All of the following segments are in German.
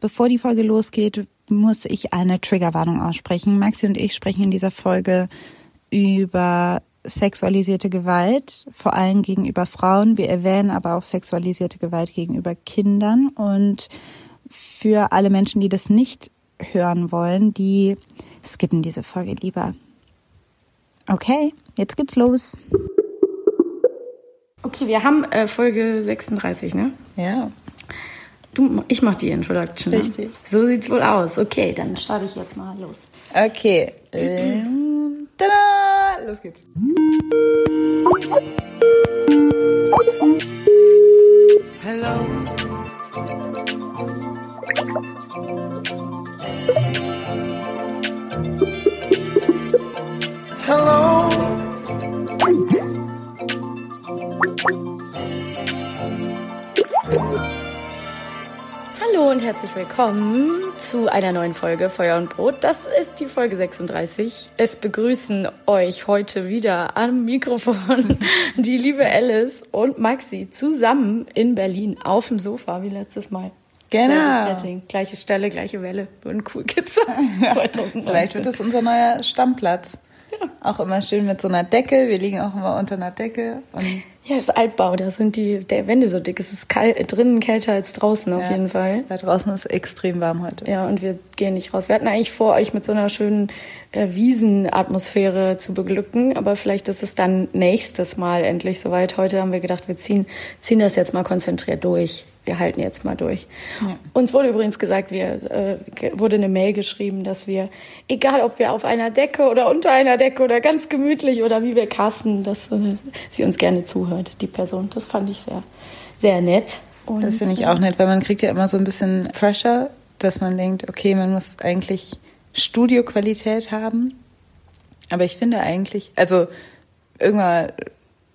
Bevor die Folge losgeht, muss ich eine Triggerwarnung aussprechen. Maxi und ich sprechen in dieser Folge über sexualisierte Gewalt, vor allem gegenüber Frauen. Wir erwähnen aber auch sexualisierte Gewalt gegenüber Kindern. Und für alle Menschen, die das nicht hören wollen, die skippen diese Folge lieber. Okay, jetzt geht's los. Okay, wir haben äh, Folge 36, ne? Ja. Du, ich mach die Introduction. Richtig. Ne? So sieht's wohl aus. Okay, dann starte ich jetzt mal los. Okay. Tada! Los geht's. Hello. Hello. Und herzlich willkommen zu einer neuen Folge Feuer und Brot. Das ist die Folge 36. Es begrüßen euch heute wieder am Mikrofon die liebe Alice und Maxi zusammen in Berlin auf dem Sofa wie letztes Mal. Genau. Gleiche Stelle, gleiche Welle. Würden cool Kids sein. 2019. Vielleicht wird das unser neuer Stammplatz. Auch immer schön mit so einer Decke. Wir liegen auch immer unter einer Decke. Und Ja, es ist Altbau, da sind die der Wände so dick. Es ist kalt, drinnen kälter als draußen auf Ja. jeden Fall. da draußen ist extrem warm heute. Ja, und wir gehen nicht raus. Wir hatten eigentlich vor, euch mit so einer schönen äh, Wiesenatmosphäre zu beglücken, aber vielleicht ist es dann nächstes Mal endlich soweit. Heute haben wir gedacht, wir ziehen, ziehen das jetzt mal konzentriert durch. Wir halten jetzt mal durch. Uns wurde übrigens gesagt, wir, äh, wurde eine Mail geschrieben, dass wir, egal ob wir auf einer Decke oder unter einer Decke oder ganz gemütlich oder wie wir casten, dass äh, sie uns gerne zuhört, die Person. Das fand ich sehr, sehr nett. Und, Das finde ich auch nett, weil man kriegt ja immer so ein bisschen Pressure, dass man denkt, okay, man muss eigentlich Studioqualität haben. Aber ich finde eigentlich, also irgendwann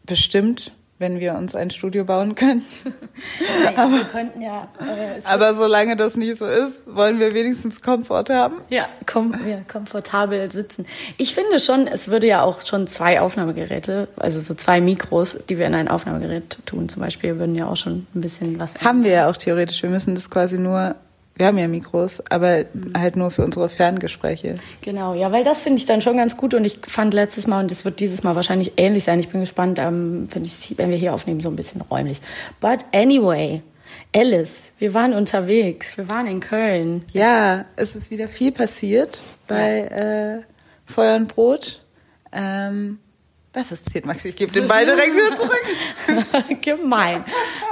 bestimmt, wenn wir uns ein Studio bauen können. Hey, wir könnten ja, äh, Aber solange das nicht so ist, wollen wir wenigstens Komfort haben. Ja, kom ja, komfortabel sitzen. Ich finde schon, es würde ja auch schon zwei Aufnahmegeräte, also so zwei Mikros, die wir in ein Aufnahmegerät tun zum Beispiel, würden ja auch schon ein bisschen was Haben wir ja auch theoretisch. Wir müssen das quasi nur, wir haben ja Mikros, aber halt nur für unsere Ferngespräche. Genau, ja, weil das finde ich dann schon ganz gut und ich fand letztes Mal und es wird dieses Mal wahrscheinlich ähnlich sein. Ich bin gespannt, ähm, finde ich, wenn wir hier aufnehmen, so ein bisschen räumlich. But anyway, Alice, wir waren unterwegs, wir waren in Köln. Ja, es ist wieder viel passiert bei äh, Feuer und Brot. Ähm, was ist passiert, Maxi? Ich gebe den Ball direkt wieder zurück. Gemein.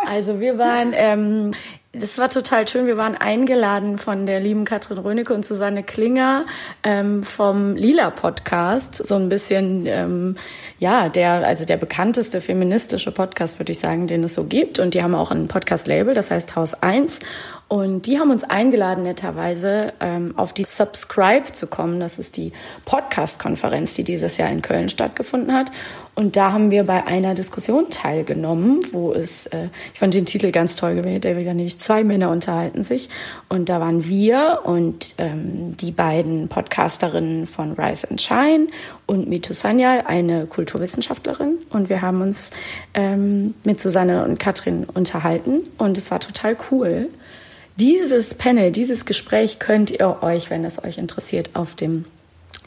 Also wir waren, ähm, das war total schön. Wir waren eingeladen von der lieben Katrin Rönecke und Susanne Klinger ähm, vom Lila Podcast. So ein bisschen, ähm, ja, der, also der bekannteste feministische Podcast, würde ich sagen, den es so gibt. Und die haben auch ein Podcast-Label, das heißt Haus 1. Und die haben uns eingeladen, netterweise ähm, auf die Subscribe zu kommen. Das ist die Podcast-Konferenz, die dieses Jahr in Köln stattgefunden hat. Und da haben wir bei einer Diskussion teilgenommen, wo es, äh, ich fand den Titel ganz toll gewählt, der wieder nämlich zwei Männer unterhalten sich. Und da waren wir und ähm, die beiden Podcasterinnen von Rise and Shine und Mitu Sanyal, eine Kulturwissenschaftlerin. Und wir haben uns ähm, mit Susanne und Katrin unterhalten. Und es war total cool. Dieses Panel, dieses Gespräch könnt ihr euch, wenn es euch interessiert, auf dem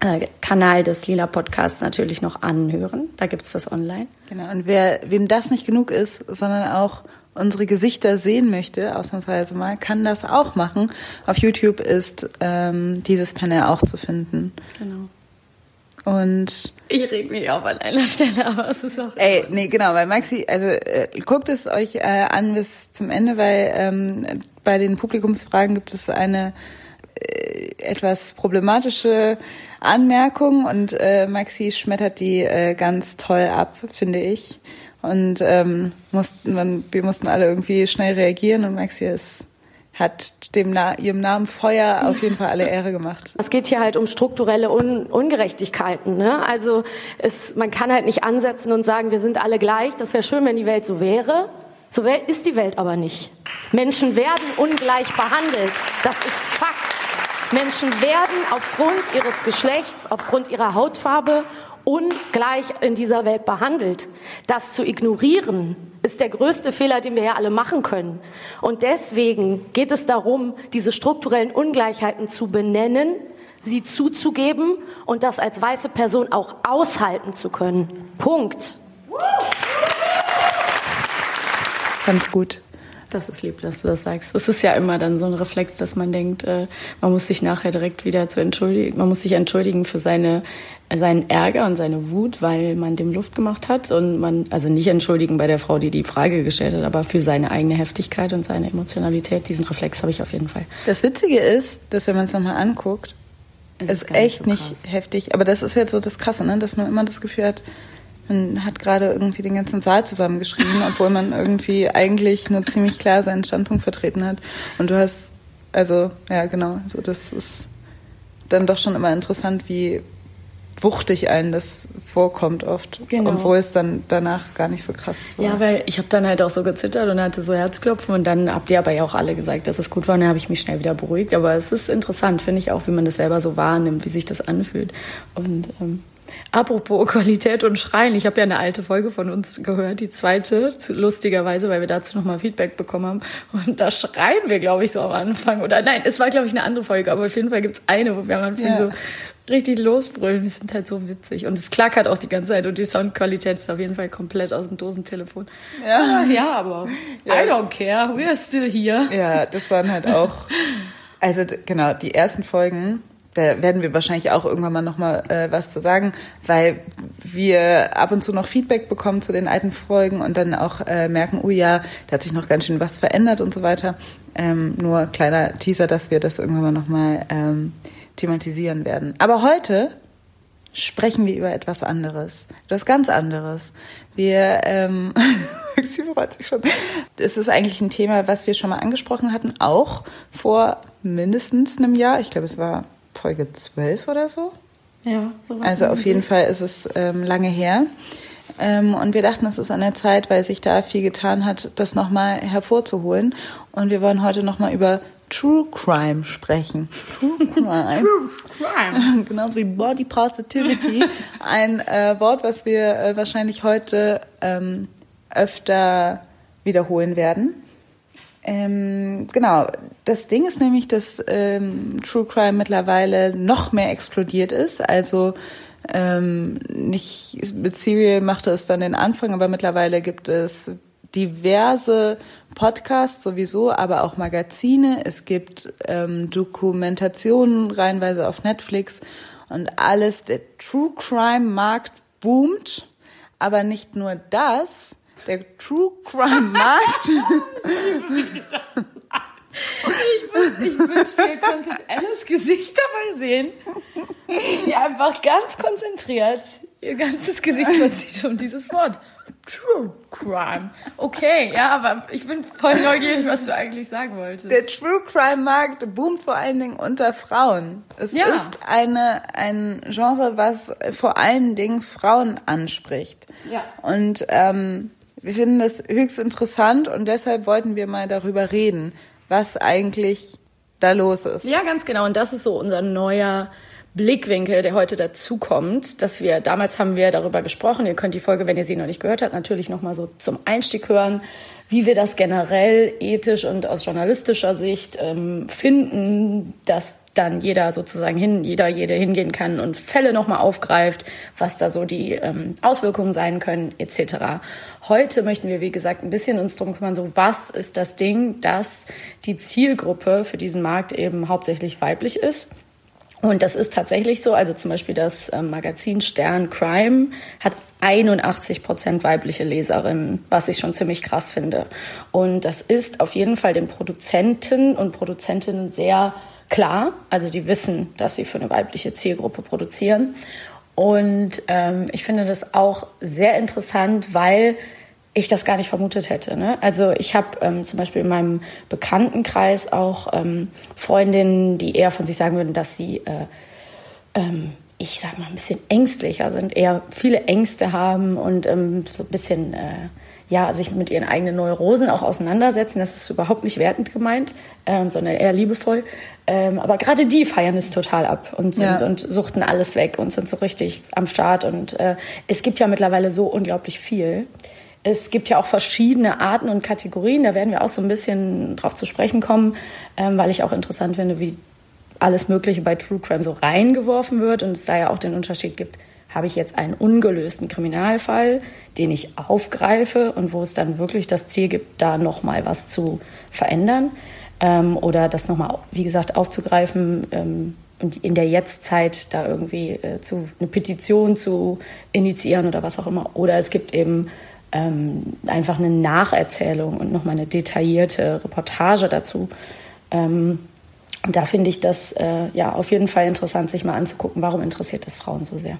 äh, Kanal des Lila Podcasts natürlich noch anhören. Da gibt's das online. Genau, und wer, wem das nicht genug ist, sondern auch unsere Gesichter sehen möchte, ausnahmsweise mal, kann das auch machen. Auf YouTube ist ähm, dieses Panel auch zu finden. Genau. Und ich reg mich auf an einer Stelle, aber es ist auch. Ey, nee, genau, weil Maxi, also äh, guckt es euch äh, an bis zum Ende, weil ähm, bei den Publikumsfragen gibt es eine äh, etwas problematische Anmerkung und äh, Maxi schmettert die äh, ganz toll ab, finde ich. Und ähm, mussten, man, wir mussten alle irgendwie schnell reagieren und Maxi ist hat dem Na ihrem Namen Feuer auf jeden Fall alle Ehre gemacht. Es geht hier halt um strukturelle Un Ungerechtigkeiten. Ne? Also es, man kann halt nicht ansetzen und sagen, wir sind alle gleich. Das wäre schön, wenn die Welt so wäre. So ist die Welt aber nicht. Menschen werden ungleich behandelt. Das ist Fakt. Menschen werden aufgrund ihres Geschlechts, aufgrund ihrer Hautfarbe ungleich in dieser Welt behandelt. Das zu ignorieren, ist der größte Fehler, den wir ja alle machen können. Und deswegen geht es darum, diese strukturellen Ungleichheiten zu benennen, sie zuzugeben und das als weiße Person auch aushalten zu können. Punkt. Ich gut. Das ist lieb, dass du das sagst. Es ist ja immer dann so ein Reflex, dass man denkt, äh, man muss sich nachher direkt wieder zu entschuldigen, man muss sich entschuldigen für seine, seinen Ärger und seine Wut, weil man dem Luft gemacht hat und man, also nicht entschuldigen bei der Frau, die die Frage gestellt hat, aber für seine eigene Heftigkeit und seine Emotionalität. Diesen Reflex habe ich auf jeden Fall. Das Witzige ist, dass wenn man es nochmal anguckt, es ist, ist echt nicht, so nicht heftig. Aber das ist jetzt so das Krasse, ne? dass man immer das Gefühl hat, man hat gerade irgendwie den ganzen Saal zusammengeschrieben, obwohl man irgendwie eigentlich nur ziemlich klar seinen Standpunkt vertreten hat. Und du hast, also, ja, genau, also das ist dann doch schon immer interessant, wie wuchtig einen das vorkommt oft, genau. obwohl es dann danach gar nicht so krass war. Ja, weil ich habe dann halt auch so gezittert und hatte so Herzklopfen und dann habt ihr aber ja auch alle gesagt, dass es gut war und dann habe ich mich schnell wieder beruhigt. Aber es ist interessant, finde ich auch, wie man das selber so wahrnimmt, wie sich das anfühlt. Und ähm, Apropos Qualität und Schreien, ich habe ja eine alte Folge von uns gehört, die zweite, lustigerweise, weil wir dazu nochmal Feedback bekommen haben. Und da schreien wir, glaube ich, so am Anfang. Oder nein, es war, glaube ich, eine andere Folge, aber auf jeden Fall gibt's eine, wo wir am Anfang ja. so richtig losbrüllen. Wir sind halt so witzig. Und es klackert auch die ganze Zeit und die Soundqualität ist auf jeden Fall komplett aus dem Dosentelefon. Ja, ja aber ja. I don't care, we're still here. Ja, das waren halt auch, also genau, die ersten Folgen da werden wir wahrscheinlich auch irgendwann mal nochmal äh, was zu sagen, weil wir ab und zu noch Feedback bekommen zu den alten Folgen und dann auch äh, merken, oh ja, da hat sich noch ganz schön was verändert und so weiter. Ähm, nur kleiner Teaser, dass wir das irgendwann mal nochmal ähm, thematisieren werden. Aber heute sprechen wir über etwas anderes, etwas ganz anderes. Wir, ähm, sie freut sich schon. Es ist eigentlich ein Thema, was wir schon mal angesprochen hatten, auch vor mindestens einem Jahr. Ich glaube, es war Folge 12 oder so. Ja, sowas. Also auf jeden Fall ist es ähm, lange her. Ähm, und wir dachten, es ist an der Zeit, weil sich da viel getan hat, das nochmal hervorzuholen. Und wir wollen heute nochmal über True Crime sprechen. True Crime. True Crime. Genauso wie Body Positivity. Ein äh, Wort, was wir äh, wahrscheinlich heute ähm, öfter wiederholen werden. Ähm, genau, das Ding ist nämlich, dass ähm, True Crime mittlerweile noch mehr explodiert ist. Also ähm, nicht mit Serial machte es dann den Anfang, aber mittlerweile gibt es diverse Podcasts sowieso, aber auch Magazine. Es gibt ähm, Dokumentationen reihenweise auf Netflix und alles. Der True Crime Markt boomt, aber nicht nur das der True Crime Markt. ich, wünschte, ihr könntet Alice Gesicht dabei sehen, die einfach ganz konzentriert ihr ganzes Gesicht verzieht um dieses Wort. True Crime. Okay, ja, aber ich bin voll neugierig, was du eigentlich sagen wolltest. Der True Crime Markt boomt vor allen Dingen unter Frauen. Es ja. ist eine, ein Genre, was vor allen Dingen Frauen anspricht. Ja. Und ähm, wir finden das höchst interessant und deshalb wollten wir mal darüber reden, was eigentlich da los ist. Ja, ganz genau. Und das ist so unser neuer Blickwinkel, der heute dazukommt, dass wir, damals haben wir darüber gesprochen, ihr könnt die Folge, wenn ihr sie noch nicht gehört habt, natürlich nochmal so zum Einstieg hören, wie wir das generell ethisch und aus journalistischer Sicht ähm, finden, dass dann jeder sozusagen hin, jeder, jede hingehen kann und Fälle nochmal aufgreift, was da so die ähm, Auswirkungen sein können, etc. Heute möchten wir, wie gesagt, ein bisschen uns drum kümmern, so was ist das Ding, dass die Zielgruppe für diesen Markt eben hauptsächlich weiblich ist und das ist tatsächlich so. Also zum Beispiel das ähm, Magazin Stern Crime hat 81 Prozent weibliche Leserinnen, was ich schon ziemlich krass finde. Und das ist auf jeden Fall den Produzenten und Produzentinnen sehr klar. Also die wissen, dass sie für eine weibliche Zielgruppe produzieren. Und ähm, ich finde das auch sehr interessant, weil ich das gar nicht vermutet hätte. Ne? Also ich habe ähm, zum Beispiel in meinem Bekanntenkreis auch ähm, Freundinnen, die eher von sich sagen würden, dass sie, äh, ähm, ich sag mal, ein bisschen ängstlicher sind, eher viele Ängste haben und ähm, so ein bisschen, äh, ja, sich mit ihren eigenen Neurosen auch auseinandersetzen. Das ist überhaupt nicht wertend gemeint, ähm, sondern eher liebevoll. Ähm, aber gerade die feiern es total ab und, sind, ja. und suchten alles weg und sind so richtig am Start. Und äh, es gibt ja mittlerweile so unglaublich viel. Es gibt ja auch verschiedene Arten und Kategorien. Da werden wir auch so ein bisschen drauf zu sprechen kommen, ähm, weil ich auch interessant finde, wie alles Mögliche bei True Crime so reingeworfen wird und es da ja auch den Unterschied gibt. Habe ich jetzt einen ungelösten Kriminalfall, den ich aufgreife und wo es dann wirklich das Ziel gibt, da nochmal was zu verändern ähm, oder das nochmal, wie gesagt, aufzugreifen ähm, und in der Jetztzeit da irgendwie äh, zu eine Petition zu initiieren oder was auch immer. Oder es gibt eben ähm, einfach eine Nacherzählung und nochmal eine detaillierte Reportage dazu. Ähm, da finde ich das äh, ja auf jeden Fall interessant, sich mal anzugucken, warum interessiert das Frauen so sehr.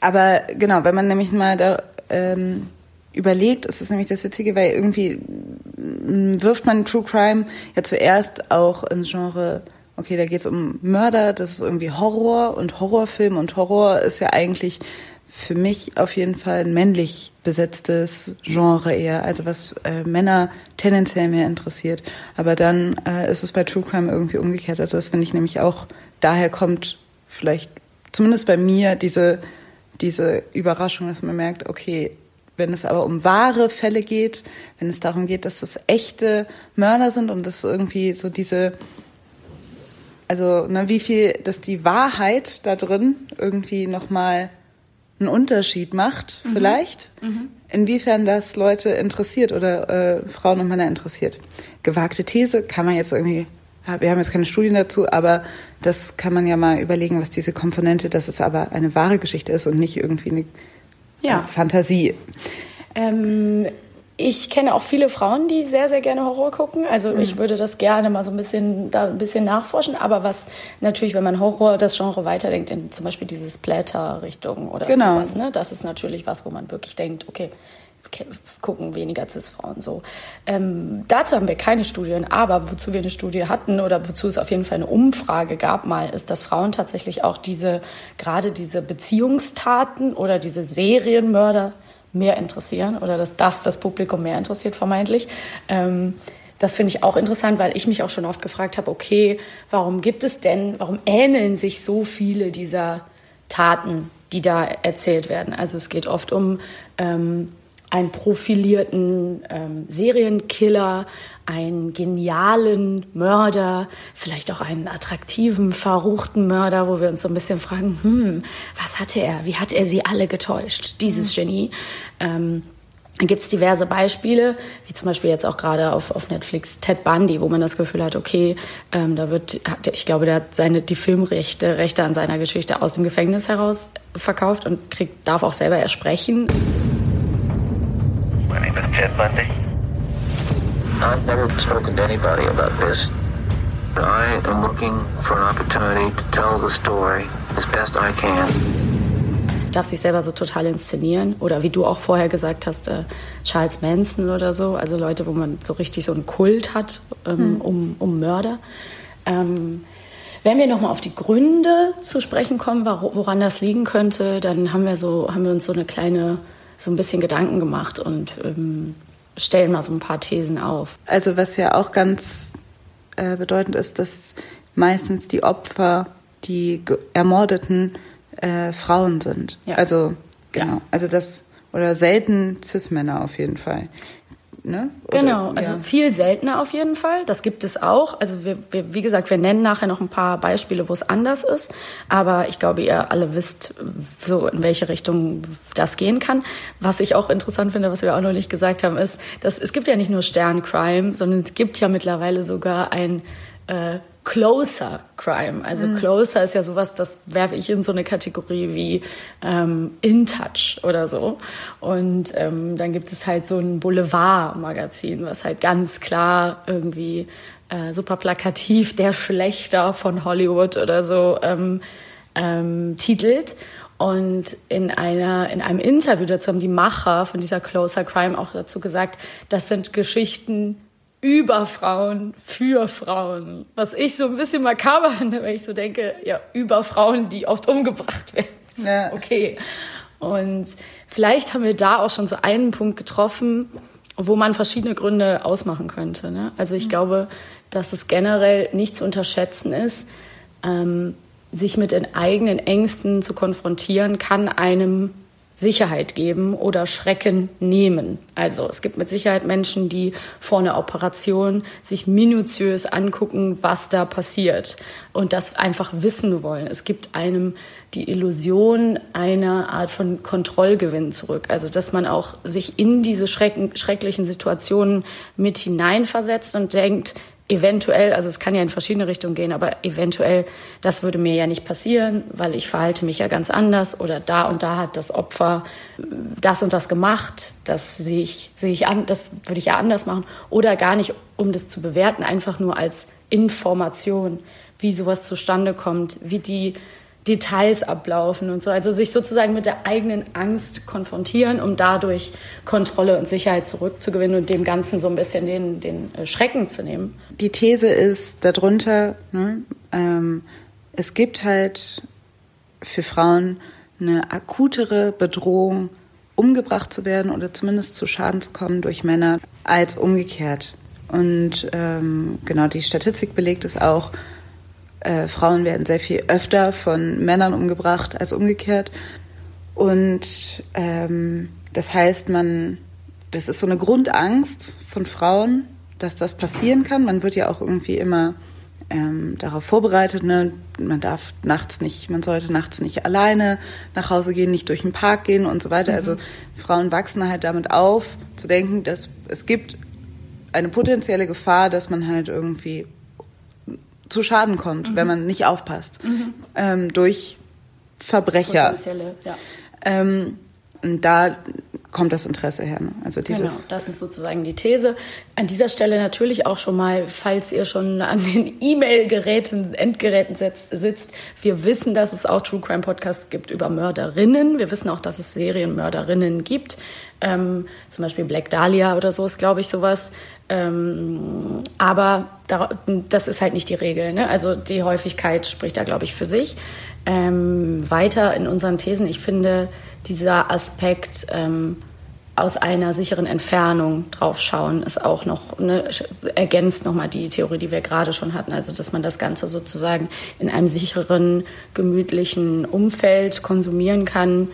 Aber genau, wenn man nämlich mal da ähm, überlegt, ist es nämlich das Witzige, weil irgendwie wirft man True Crime ja zuerst auch ins Genre, okay, da geht es um Mörder, das ist irgendwie Horror und Horrorfilm und Horror ist ja eigentlich für mich auf jeden Fall ein männlich besetztes Genre eher, also was äh, Männer tendenziell mehr interessiert. Aber dann äh, ist es bei True Crime irgendwie umgekehrt. Also das finde ich nämlich auch, daher kommt vielleicht zumindest bei mir diese, diese Überraschung, dass man merkt, okay, wenn es aber um wahre Fälle geht, wenn es darum geht, dass das echte Mörder sind und das irgendwie so diese, also ne, wie viel, dass die Wahrheit da drin irgendwie nochmal einen Unterschied macht, mhm. vielleicht. Mhm. Inwiefern das Leute interessiert oder äh, Frauen und Männer interessiert. Gewagte These kann man jetzt irgendwie, wir haben jetzt keine Studien dazu, aber das kann man ja mal überlegen, was diese Komponente, dass es aber eine wahre Geschichte ist und nicht irgendwie eine ja. Fantasie. Ähm, ich kenne auch viele Frauen, die sehr, sehr gerne Horror gucken. Also mhm. ich würde das gerne mal so ein bisschen, da ein bisschen nachforschen. Aber was natürlich, wenn man Horror, das Genre weiterdenkt, in zum Beispiel diese Splatter-Richtung oder genau. sowas, ne? Das ist natürlich was, wo man wirklich denkt, okay, gucken weniger Cis-Frauen so. Ähm, dazu haben wir keine Studien, aber wozu wir eine Studie hatten oder wozu es auf jeden Fall eine Umfrage gab mal, ist, dass Frauen tatsächlich auch diese, gerade diese Beziehungstaten oder diese Serienmörder mehr interessieren oder dass das das Publikum mehr interessiert vermeintlich. Ähm, das finde ich auch interessant, weil ich mich auch schon oft gefragt habe, okay, warum gibt es denn, warum ähneln sich so viele dieser Taten, die da erzählt werden? Also es geht oft um ähm, einen profilierten ähm, Serienkiller, einen genialen Mörder, vielleicht auch einen attraktiven, verruchten Mörder, wo wir uns so ein bisschen fragen, hm, was hatte er? Wie hat er sie alle getäuscht, dieses mhm. Genie? Ähm, dann gibt es diverse Beispiele, wie zum Beispiel jetzt auch gerade auf, auf Netflix Ted Bundy, wo man das Gefühl hat, okay, ähm, da wird, hat, ich glaube, der hat seine, die Filmrechte, Rechte an seiner Geschichte aus dem Gefängnis heraus verkauft und kriegt, darf auch selber ersprechen. Name is Ted Bundy. I've never spoken to anybody about this. I am looking for an opportunity to tell the story as best I can. darf sich selber so total inszenieren. Oder wie du auch vorher gesagt hast, äh, Charles Manson oder so. Also Leute, wo man so richtig so einen Kult hat ähm, mhm. um, um Mörder. Ähm, wenn wir nochmal auf die Gründe zu sprechen kommen, woran das liegen könnte, dann haben wir so, haben wir uns so eine kleine, so ein bisschen Gedanken gemacht und ähm, stellen mal so ein paar Thesen auf. Also was ja auch ganz äh, bedeutend ist, dass meistens die Opfer, die ermordeten äh, Frauen sind. Ja. Also genau, ja. also das oder selten Cis-Männer auf jeden Fall. Ne? Oder, genau, also ja. viel seltener auf jeden Fall. Das gibt es auch. Also wir, wir, wie gesagt, wir nennen nachher noch ein paar Beispiele, wo es anders ist. Aber ich glaube, ihr alle wisst, so in welche Richtung das gehen kann. Was ich auch interessant finde, was wir auch noch nicht gesagt haben, ist, dass es gibt ja nicht nur Sterncrime, sondern es gibt ja mittlerweile sogar ein äh, Closer Crime. Also mhm. Closer ist ja sowas, das werfe ich in so eine Kategorie wie ähm, In Touch oder so. Und ähm, dann gibt es halt so ein Boulevard-Magazin, was halt ganz klar irgendwie äh, super plakativ der Schlechter von Hollywood oder so ähm, ähm, titelt. Und in einer, in einem Interview dazu haben die Macher von dieser Closer Crime auch dazu gesagt, das sind Geschichten, über Frauen, für Frauen. Was ich so ein bisschen makaber finde, weil ich so denke, ja, über Frauen, die oft umgebracht werden. Ja. Okay. Und vielleicht haben wir da auch schon so einen Punkt getroffen, wo man verschiedene Gründe ausmachen könnte. Ne? Also ich mhm. glaube, dass es generell nicht zu unterschätzen ist, ähm, sich mit den eigenen Ängsten zu konfrontieren, kann einem Sicherheit geben oder Schrecken nehmen. Also es gibt mit Sicherheit Menschen, die vor einer Operation sich minutiös angucken, was da passiert und das einfach wissen wollen. Es gibt einem die Illusion einer Art von Kontrollgewinn zurück. Also dass man auch sich in diese schrecklichen Situationen mit hineinversetzt und denkt, eventuell, also es kann ja in verschiedene Richtungen gehen, aber eventuell, das würde mir ja nicht passieren, weil ich verhalte mich ja ganz anders oder da und da hat das Opfer das und das gemacht, das sehe ich, sehe ich an, das würde ich ja anders machen oder gar nicht, um das zu bewerten, einfach nur als Information, wie sowas zustande kommt, wie die Details ablaufen und so. Also sich sozusagen mit der eigenen Angst konfrontieren, um dadurch Kontrolle und Sicherheit zurückzugewinnen und dem Ganzen so ein bisschen den, den äh, Schrecken zu nehmen. Die These ist darunter, ne, ähm, es gibt halt für Frauen eine akutere Bedrohung, umgebracht zu werden oder zumindest zu Schaden zu kommen durch Männer, als umgekehrt. Und ähm, genau die Statistik belegt es auch, äh, Frauen werden sehr viel öfter von Männern umgebracht als umgekehrt. Und ähm, das heißt, man, das ist so eine Grundangst von Frauen, dass das passieren kann. Man wird ja auch irgendwie immer ähm, darauf vorbereitet. Ne? Man darf nachts nicht, man sollte nachts nicht alleine nach Hause gehen, nicht durch den Park gehen und so weiter. Mhm. Also Frauen wachsen halt damit auf, zu denken, dass es gibt eine potenzielle Gefahr, dass man halt irgendwie zu Schaden kommt, mhm. wenn man nicht aufpasst. Mhm. Ähm, durch Verbrecher. Potenzielle, ja. Ähm, und da kommt das Interesse her. Ne? Also dieses genau, das ist sozusagen die These. An dieser Stelle natürlich auch schon mal, falls ihr schon an den E-Mail-Geräten, Endgeräten sitzt, sitzt, wir wissen, dass es auch True Crime Podcasts gibt über Mörderinnen. Wir wissen auch, dass es Serienmörderinnen gibt. Ähm, zum Beispiel Black Dahlia oder so ist, glaube ich, sowas. Ähm, aber das ist halt nicht die Regel. Ne? Also die Häufigkeit spricht da, glaube ich, für sich. Ähm, weiter in unseren Thesen, ich finde, dieser Aspekt ähm, aus einer sicheren Entfernung draufschauen, ist auch noch, ne, ergänzt nochmal die Theorie, die wir gerade schon hatten. Also, dass man das Ganze sozusagen in einem sicheren, gemütlichen Umfeld konsumieren kann,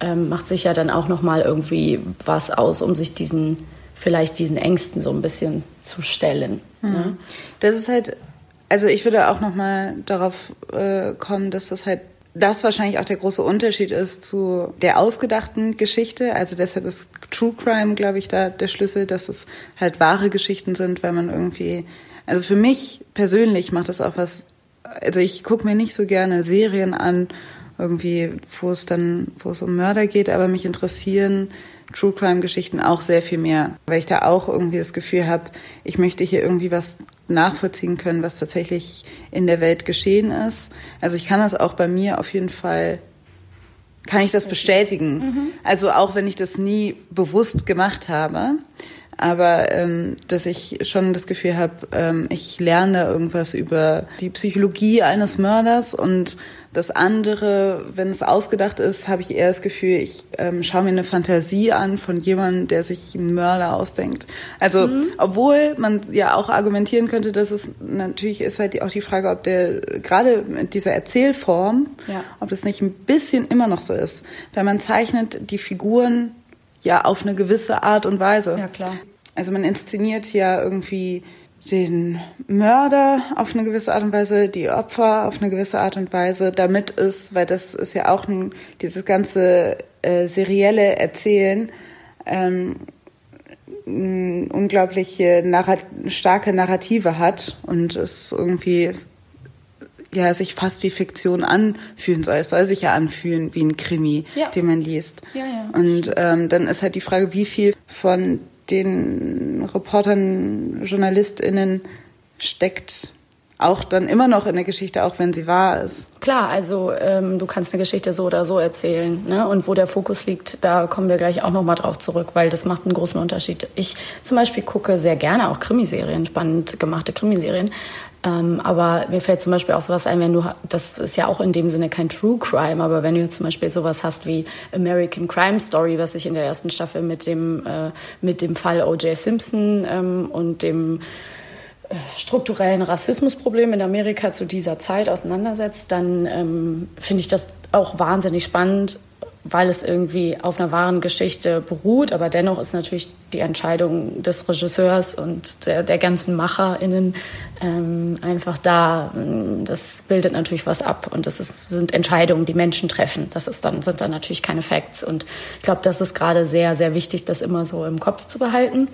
ähm, macht sicher dann auch nochmal irgendwie was aus, um sich diesen vielleicht diesen Ängsten so ein bisschen zu stellen. Mhm. Ne? Das ist halt, also ich würde auch nochmal darauf äh, kommen, dass das halt das wahrscheinlich auch der große Unterschied ist zu der ausgedachten Geschichte. Also deshalb ist True Crime, glaube ich, da der Schlüssel, dass es halt wahre Geschichten sind, weil man irgendwie, also für mich persönlich macht das auch was, also ich gucke mir nicht so gerne Serien an, irgendwie, wo es dann, wo es um Mörder geht, aber mich interessieren True Crime Geschichten auch sehr viel mehr, weil ich da auch irgendwie das Gefühl habe, ich möchte hier irgendwie was nachvollziehen können, was tatsächlich in der Welt geschehen ist. Also ich kann das auch bei mir auf jeden Fall kann ich das bestätigen. Also auch wenn ich das nie bewusst gemacht habe. Aber ähm, dass ich schon das Gefühl habe, ähm, ich lerne irgendwas über die Psychologie eines Mörders und das andere, wenn es ausgedacht ist, habe ich eher das Gefühl, ich ähm, schaue mir eine Fantasie an von jemandem, der sich einen Mörder ausdenkt. Also, obwohl man ja auch argumentieren könnte, dass es natürlich ist halt auch die Frage, ob der gerade mit dieser Erzählform, Ja. ob das nicht ein bisschen immer noch so ist. Weil man zeichnet die Figuren ja auf eine gewisse Art und Weise. Ja, klar. Also man inszeniert ja irgendwie den Mörder auf eine gewisse Art und Weise, die Opfer auf eine gewisse Art und Weise, damit es, weil das ist ja auch ein, dieses ganze äh, serielle Erzählen, ähm, unglaubliche narrat starke Narrative hat und es irgendwie ja sich fast wie Fiktion anfühlen soll. Es soll sich ja anfühlen wie ein Krimi, Ja. den man liest. Ja, ja, Und ähm, dann ist halt die Frage, wie viel von den Reportern, JournalistInnen steckt auch dann immer noch in der Geschichte, auch wenn sie wahr ist. Klar, also ähm, du kannst eine Geschichte so oder so erzählen. Ne? Und wo der Fokus liegt, da kommen wir gleich auch nochmal drauf zurück, weil das macht einen großen Unterschied. Ich zum Beispiel gucke sehr gerne auch Krimiserien, spannend gemachte Krimiserien. Ähm, aber mir fällt zum Beispiel auch sowas ein, wenn du, das ist ja auch in dem Sinne kein True Crime, aber wenn du jetzt zum Beispiel sowas hast wie American Crime Story, was sich in der ersten Staffel mit dem, äh, mit dem Fall O.J. Simpson ähm, und dem strukturellen Rassismusproblem in Amerika zu dieser Zeit auseinandersetzt, dann ähm, finde ich das auch wahnsinnig spannend, weil es irgendwie auf einer wahren Geschichte beruht. Aber dennoch ist natürlich die Entscheidung des Regisseurs und der, der ganzen MacherInnen ähm, einfach da. Das bildet natürlich was ab und das ist, sind Entscheidungen, die Menschen treffen. Das ist dann, sind dann natürlich keine Facts. Und ich glaube, das ist gerade sehr, sehr wichtig, das immer so im Kopf zu behalten.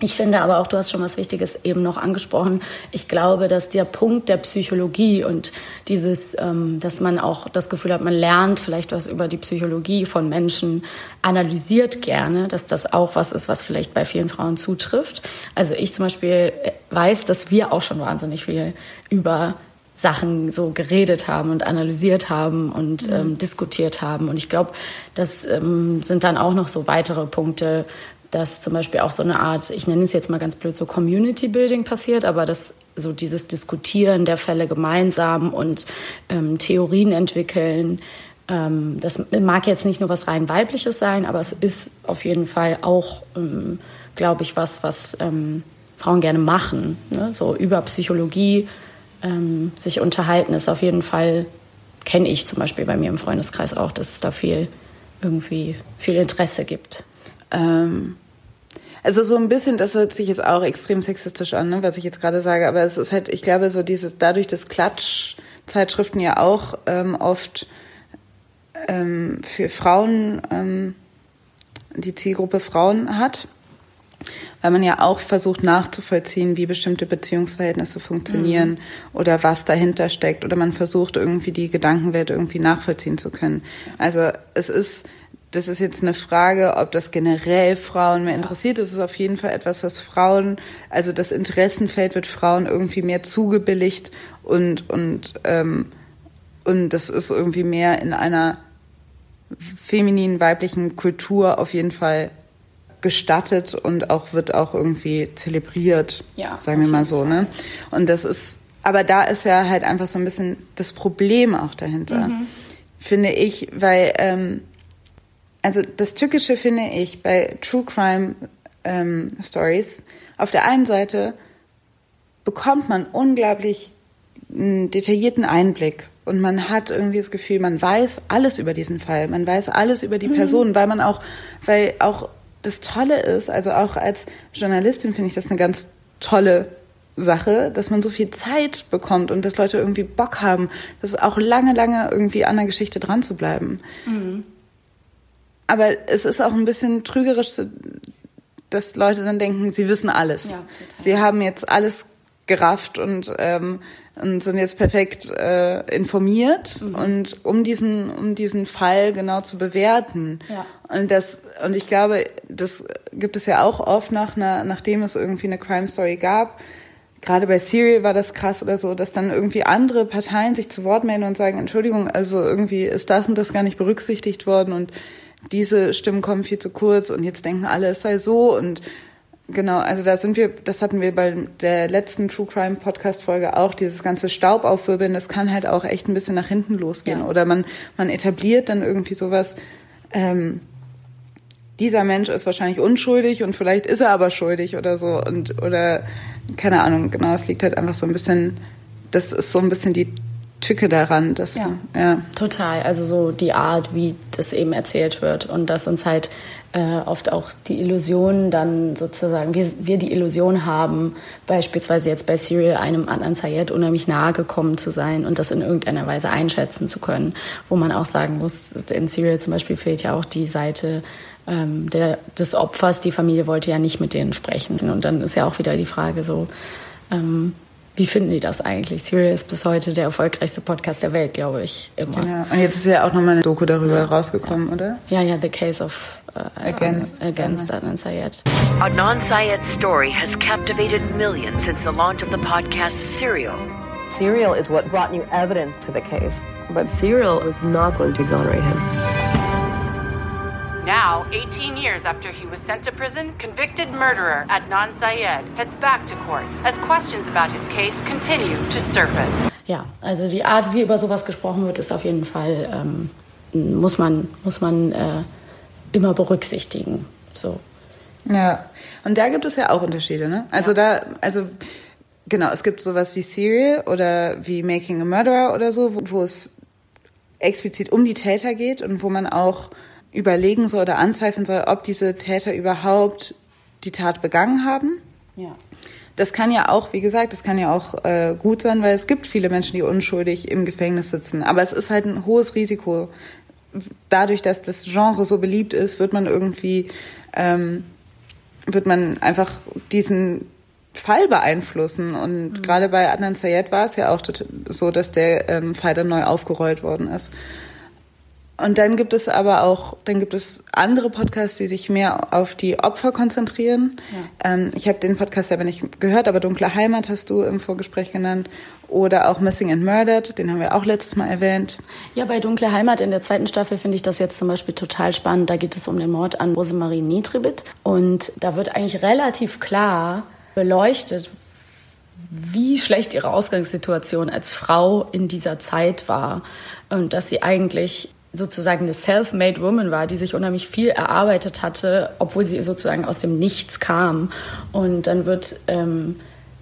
Ich finde aber auch, du hast schon was Wichtiges eben noch angesprochen. Ich glaube, dass der Punkt der Psychologie und dieses, ähm, dass man auch das Gefühl hat, man lernt vielleicht was über die Psychologie von Menschen, analysiert gerne, dass das auch was ist, was vielleicht bei vielen Frauen zutrifft. Also ich zum Beispiel weiß, dass wir auch schon wahnsinnig viel über Sachen so geredet haben und analysiert haben und ähm, diskutiert haben. Und ich glaube, das ähm, sind dann auch noch so weitere Punkte, dass zum Beispiel auch so eine Art, ich nenne es jetzt mal ganz blöd, so Community Building passiert, aber dass so dieses Diskutieren der Fälle gemeinsam und ähm, Theorien entwickeln, ähm, das mag jetzt nicht nur was rein weibliches sein, aber es ist auf jeden Fall auch, ähm, glaube ich, was, was ähm, Frauen gerne machen. Ne? So über Psychologie ähm, sich unterhalten ist auf jeden Fall, kenne ich zum Beispiel bei mir im Freundeskreis auch, dass es da viel irgendwie viel Interesse gibt. Ähm, also so ein bisschen, das hört sich jetzt auch extrem sexistisch an, ne, was ich jetzt gerade sage, aber es ist halt, ich glaube, so dieses, dadurch, dass Klatschzeitschriften ja auch ähm, oft ähm, für Frauen, ähm, die Zielgruppe Frauen hat, weil man ja auch versucht nachzuvollziehen, wie bestimmte Beziehungsverhältnisse funktionieren oder was dahinter steckt oder man versucht irgendwie die Gedankenwelt irgendwie nachvollziehen zu können. Also es ist, das ist jetzt eine Frage, ob das generell Frauen mehr interessiert. Es ist auf jeden Fall etwas, was Frauen, also das Interessenfeld wird Frauen irgendwie mehr zugebilligt und und ähm, und das ist irgendwie mehr in einer femininen weiblichen Kultur auf jeden Fall gestattet und auch wird auch irgendwie zelebriert, Ja, sagen wir mal so, ne? Und das ist, aber da ist ja halt einfach so ein bisschen das Problem auch dahinter, finde ich, weil ähm, also das Tückische finde ich bei True Crime ähm, Stories auf der einen Seite bekommt man unglaublich einen detaillierten Einblick und man hat irgendwie das Gefühl, man weiß alles über diesen Fall, man weiß alles über die Person, weil man auch, weil auch das Tolle ist, also auch als Journalistin finde ich das eine ganz tolle Sache, dass man so viel Zeit bekommt und dass Leute irgendwie Bock haben, das auch lange, lange irgendwie an der Geschichte dran zu bleiben. Aber es ist auch ein bisschen trügerisch, dass Leute dann denken, sie wissen alles. Ja. Sie haben jetzt alles gerafft und, ähm, und sind jetzt perfekt äh, informiert Mhm. und um diesen um diesen Fall genau zu bewerten. Ja. Und das und ich glaube, das gibt es ja auch oft nach einer, nachdem es irgendwie eine Crime Story gab, gerade bei Serial war das krass oder so, dass dann irgendwie andere Parteien sich zu Wort melden und sagen, Entschuldigung, also irgendwie ist das und das gar nicht berücksichtigt worden und diese Stimmen kommen viel zu kurz und jetzt denken alle, es sei so und genau, also da sind wir, das hatten wir bei der letzten True Crime Podcast Folge auch, dieses ganze Staub aufwirbeln, das kann halt auch echt ein bisschen nach hinten losgehen Ja. oder man, man etabliert dann irgendwie sowas, ähm, dieser Mensch ist wahrscheinlich unschuldig und vielleicht ist er aber schuldig oder so und oder keine Ahnung, genau, es liegt halt einfach so ein bisschen, das ist so ein bisschen die Tücke daran, dass Ja. ja. Total, also so die Art, wie das eben erzählt wird. Und dass uns halt äh, oft auch die Illusion dann sozusagen, wir, wir die Illusion haben, beispielsweise jetzt bei Serial einem Adnan Sayed unheimlich nahe gekommen zu sein und das in irgendeiner Weise einschätzen zu können, wo man auch sagen muss, in Serial zum Beispiel fehlt ja auch die Seite ähm, der, des Opfers, die Familie wollte ja nicht mit denen sprechen. Und dann ist ja auch wieder die Frage so, ähm, wie finden die das eigentlich? Serial ist bis heute der erfolgreichste Podcast der Welt, glaube ich, immer. Ja, und jetzt ist ja auch nochmal eine Doku darüber rausgekommen, oder? Ja, ja, The Case of uh, Against. against Adnan Syed. Adnan Syed's story has captivated millions since the launch of the podcast Serial. Serial is what brought new evidence to the case. But Serial was not going to exonerate him. Now, 18 years after he was sent to prison, convicted murderer Adnan Syed heads back to court as questions about his case continue to surface. Ja, also die Art, wie über sowas gesprochen wird, ist auf jeden Fall, ähm, muss man, muss man äh, immer berücksichtigen. So. Ja, und da gibt es ja auch Unterschiede, ne? Also da, also genau, es gibt sowas wie Serial oder wie Making a Murderer oder so, wo, wo es explizit um die Täter geht und wo man auch überlegen soll oder anzweifeln soll, ob diese Täter überhaupt die Tat begangen haben. Ja. Das kann ja auch, wie gesagt, das kann ja auch äh, gut sein, weil es gibt viele Menschen, die unschuldig im Gefängnis sitzen. Aber es ist halt ein hohes Risiko. Dadurch, dass das Genre so beliebt ist, wird man irgendwie, ähm, wird man einfach diesen Fall beeinflussen. Und gerade bei Adnan Sayed war es ja auch so, dass der ähm, Fall dann neu aufgerollt worden ist. Und dann gibt es aber auch, dann gibt es andere Podcasts, die sich mehr auf die Opfer konzentrieren. Ähm, ich habe den Podcast selber nicht gehört, aber Dunkle Heimat hast du im Vorgespräch genannt. Oder auch Missing and Murdered, den haben wir auch letztes Mal erwähnt. Ja, bei Dunkle Heimat in der zweiten Staffel finde ich das jetzt zum Beispiel total spannend. Da geht es um den Mord an Rosemarie Nitribit. Und da wird eigentlich relativ klar beleuchtet, wie schlecht ihre Ausgangssituation als Frau in dieser Zeit war. Und dass sie eigentlich sozusagen eine self-made woman war, die sich unheimlich viel erarbeitet hatte, obwohl sie sozusagen aus dem Nichts kam. Und dann wird ähm,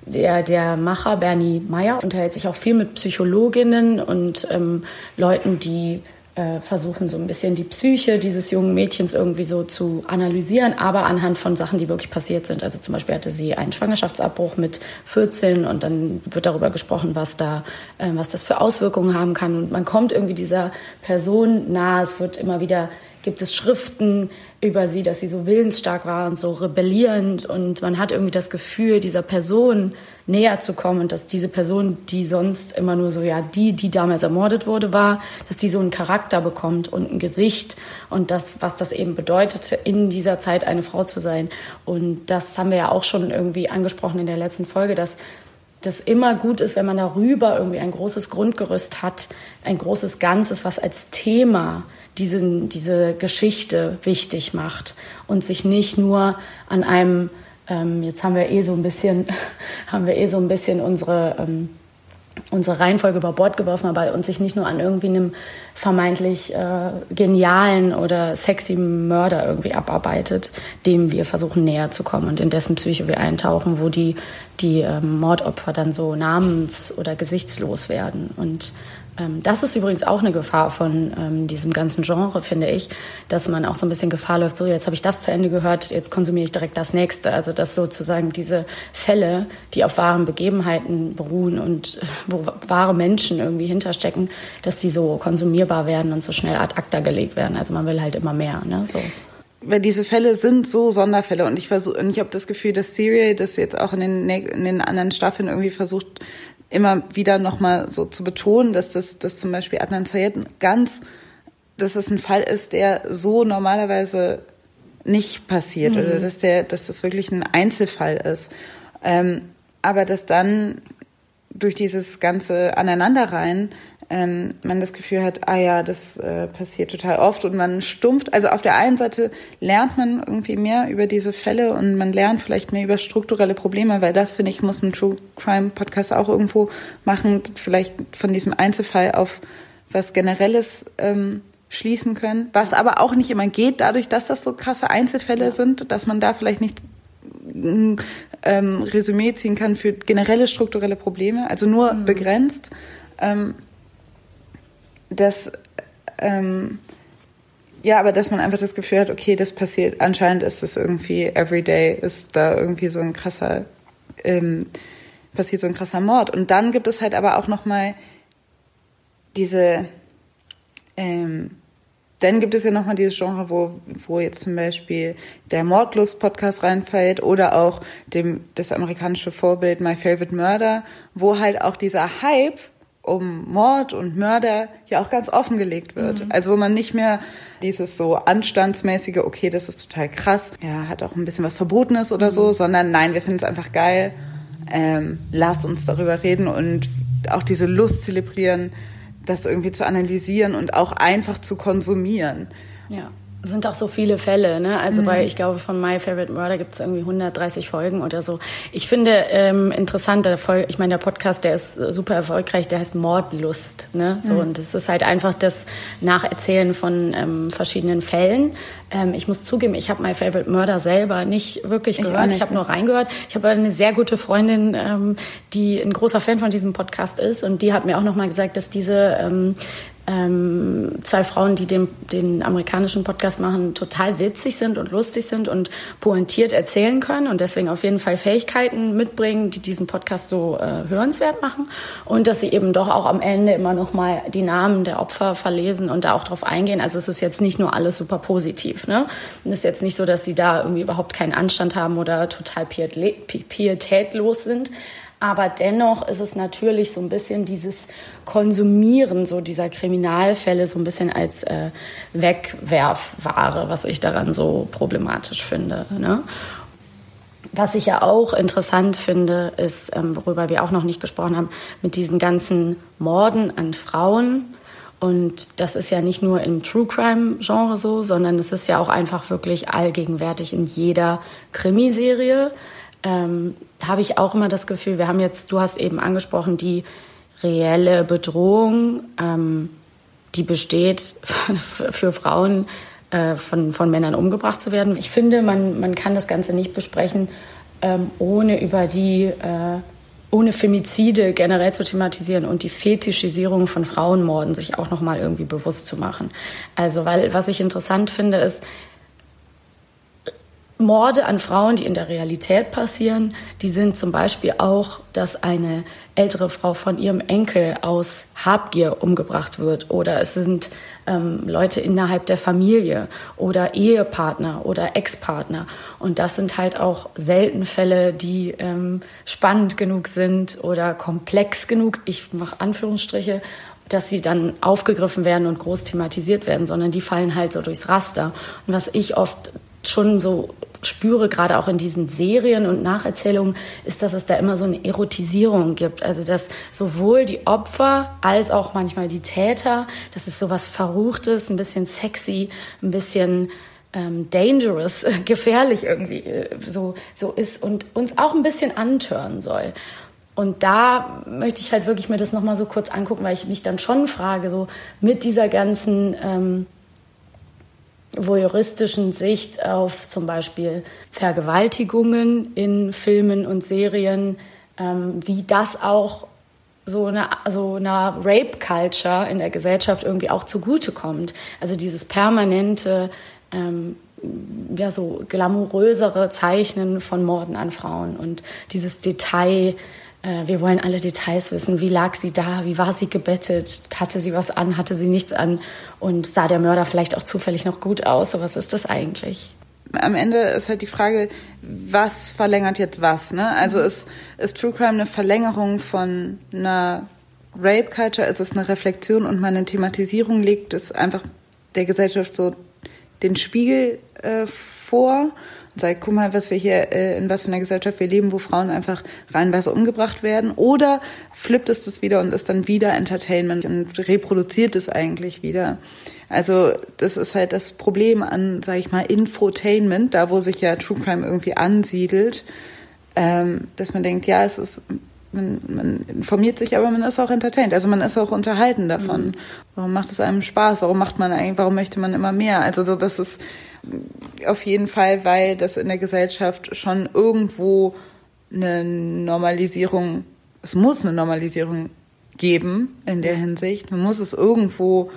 der, der Macher Bernie Meyer unterhält sich auch viel mit Psychologinnen und ähm, Leuten, die äh, versuchen so ein bisschen die Psyche dieses jungen Mädchens irgendwie so zu analysieren, aber anhand von Sachen, die wirklich passiert sind. Also zum Beispiel hatte sie einen Schwangerschaftsabbruch mit 14 und dann wird darüber gesprochen, was da, äh, was das für Auswirkungen haben kann. Und man kommt irgendwie dieser Person nahe. Es wird immer wieder gibt es Schriften über sie, dass sie so willensstark war und so rebellierend und man hat irgendwie das Gefühl, dieser Person näher zu kommen und dass diese Person, die sonst immer nur so, ja, die, die damals ermordet wurde, war, dass die so einen Charakter bekommt und ein Gesicht und das, was das eben bedeutete, in dieser Zeit eine Frau zu sein. Und das haben wir ja auch schon irgendwie angesprochen in der letzten Folge, dass das immer gut ist, wenn man darüber irgendwie ein großes Grundgerüst hat, ein großes Ganzes, was als Thema diesen, diese Geschichte wichtig macht und sich nicht nur an einem, ähm, jetzt haben wir eh so ein bisschen, haben wir eh so ein bisschen unsere, ähm, unsere Reihenfolge über Bord geworfen, aber und sich nicht nur an irgendwie einem vermeintlich äh, genialen oder sexy Mörder irgendwie abarbeitet, dem wir versuchen näher zu kommen und in dessen Psyche wir eintauchen, wo die, die ähm, Mordopfer dann so namens- oder gesichtslos werden. Und das ist übrigens auch eine Gefahr von ähm, diesem ganzen Genre, finde ich, dass man auch so ein bisschen Gefahr läuft, so jetzt habe ich das zu Ende gehört, jetzt konsumiere ich direkt das nächste. Also dass sozusagen diese Fälle, die auf wahren Begebenheiten beruhen und äh, wo wahre Menschen irgendwie hinterstecken, dass die so konsumierbar werden und so schnell ad acta gelegt werden. Also man will halt immer mehr. Ne? So. weil diese Fälle sind so Sonderfälle und ich ich habe das Gefühl, dass Serial das jetzt auch in den, in den anderen Staffeln irgendwie versucht immer wieder nochmal so zu betonen, dass das dass zum Beispiel Adnan Sayed ganz, dass das ein Fall ist, der so normalerweise nicht passiert oder dass der, dass das wirklich ein Einzelfall ist. Ähm, aber dass dann durch dieses ganze Aneinanderreihen ähm, man das Gefühl hat, ah ja, das äh, passiert total oft und man stumpft. Also auf der einen Seite lernt man irgendwie mehr über diese Fälle und man lernt vielleicht mehr über strukturelle Probleme, weil das, finde ich, muss ein True Crime Podcast auch irgendwo machen, vielleicht von diesem Einzelfall auf was Generelles ähm, schließen können, was aber auch nicht immer geht, dadurch, dass das so krasse Einzelfälle ja. sind, dass man da vielleicht nicht ein ähm, Resümee ziehen kann für generelle strukturelle Probleme, also nur mhm. begrenzt. Ähm, dass ähm, ja, aber dass man einfach das Gefühl hat, okay, das passiert, anscheinend ist das irgendwie everyday, ist da irgendwie so ein krasser, ähm, passiert so ein krasser Mord. Und dann gibt es halt aber auch nochmal diese, ähm, dann gibt es ja nochmal dieses Genre, wo, wo jetzt zum Beispiel der Mordlust-Podcast reinfällt oder auch dem, das amerikanische Vorbild My Favorite Murder, wo halt auch dieser Hype um Mord und Mörder ja auch ganz offengelegt wird. Mhm. Also wo man nicht mehr dieses so anstandsmäßige, okay, das ist total krass, ja, hat auch ein bisschen was Verbotenes oder mhm. so, sondern nein, wir finden es einfach geil. Ähm, lasst uns darüber reden und auch diese Lust zelebrieren, das irgendwie zu analysieren und auch einfach zu konsumieren. Ja sind auch so viele Fälle, ne? Also mhm. bei, ich glaube, von My Favorite Murder gibt es irgendwie 130 Folgen oder so. Ich finde ähm, interessant, der Folge, ich meine, der Podcast, der ist super erfolgreich, der heißt Mordlust, ne? So, mhm. und es ist halt einfach das Nacherzählen von ähm, verschiedenen Fällen. Ähm, ich muss zugeben, ich habe My Favorite Murder selber nicht wirklich ich gehört. Nicht, ich habe nur reingehört. Ich habe eine sehr gute Freundin, ähm, die ein großer Fan von diesem Podcast ist und die hat mir auch nochmal gesagt, dass diese ähm, ähm, zwei Frauen, die den, den amerikanischen Podcast machen, total witzig sind und lustig sind und pointiert erzählen können und deswegen auf jeden Fall Fähigkeiten mitbringen, die diesen Podcast so äh, hörenswert machen und dass sie eben doch auch am Ende immer noch mal die Namen der Opfer verlesen und da auch drauf eingehen. Also es ist jetzt nicht nur alles super positiv. Ne? Es ist jetzt nicht so, dass sie da irgendwie überhaupt keinen Anstand haben oder total pietätlos sind. Aber dennoch ist es natürlich so ein bisschen dieses Konsumieren so dieser Kriminalfälle so ein bisschen als äh, Wegwerfware, was ich daran so problematisch finde. Ne? Was ich ja auch interessant finde, ist, ähm, worüber wir auch noch nicht gesprochen haben, mit diesen ganzen Morden an Frauen. Und das ist ja nicht nur im True Crime Genre so, sondern es ist ja auch einfach wirklich allgegenwärtig in jeder Krimiserie. Ähm, habe ich auch immer das Gefühl, wir haben jetzt, du hast eben angesprochen, die reelle Bedrohung, ähm, die besteht für Frauen, äh, von, von Männern umgebracht zu werden. Ich finde, man, man kann das Ganze nicht besprechen, ähm, ohne über die, äh, ohne Femizide generell zu thematisieren und die Fetischisierung von Frauenmorden sich auch nochmal irgendwie bewusst zu machen. Also, weil was ich interessant finde, ist, Morde an Frauen, die in der Realität passieren, die sind zum Beispiel auch, dass eine ältere Frau von ihrem Enkel aus Habgier umgebracht wird oder es sind ähm, Leute innerhalb der Familie oder Ehepartner oder Ex-Partner und das sind halt auch selten Fälle, die ähm, spannend genug sind oder komplex genug, ich mache Anführungsstriche, dass sie dann aufgegriffen werden und groß thematisiert werden, sondern die fallen halt so durchs Raster. Und was ich oft schon so spüre, gerade auch in diesen Serien und Nacherzählungen, ist, dass es da immer so eine Erotisierung gibt. Also dass sowohl die Opfer als auch manchmal die Täter, dass es so was Verruchtes, ein bisschen sexy, ein bisschen ähm, dangerous, gefährlich irgendwie äh, so, so ist und uns auch ein bisschen antören soll. Und da möchte ich halt wirklich mir das nochmal so kurz angucken, weil ich mich dann schon frage, so mit dieser ganzen ähm, voyeuristischen Sicht auf zum Beispiel Vergewaltigungen in Filmen und Serien, ähm, wie das auch so eine so einer Rape Culture in der Gesellschaft irgendwie auch zugutekommt. Also dieses permanente ähm, ja so glamourösere Zeichnen von Morden an Frauen und dieses Detail wir wollen alle Details wissen. Wie lag sie da? Wie war sie gebettet? Hatte sie was an? Hatte sie nichts an? Und sah der Mörder vielleicht auch zufällig noch gut aus? So was ist das eigentlich? Am Ende ist halt die Frage, was verlängert jetzt was? Ne? Also ist, ist True Crime eine Verlängerung von einer Rape Culture? Ist es eine Reflexion und mal eine Thematisierung? Legt es einfach der Gesellschaft so den Spiegel äh, vor? Und sagt, guck mal, was wir hier, äh, in was für einer Gesellschaft wir leben, wo Frauen einfach reinweise umgebracht werden. Oder flippt es das wieder und ist dann wieder Entertainment und reproduziert es eigentlich wieder. Also das ist halt das Problem an, sag ich mal, Infotainment, da wo sich ja True Crime irgendwie ansiedelt, ähm, dass man denkt, ja, es ist man, man informiert sich, aber man ist auch entertained. Also man ist auch unterhalten davon. Mhm. Warum macht es einem Spaß? Warum macht man eigentlich, warum möchte man immer mehr? Also so, das ist auf jeden Fall, weil das in der Gesellschaft schon irgendwo eine Normalisierung, es muss eine Normalisierung geben in der Hinsicht. Man muss es irgendwo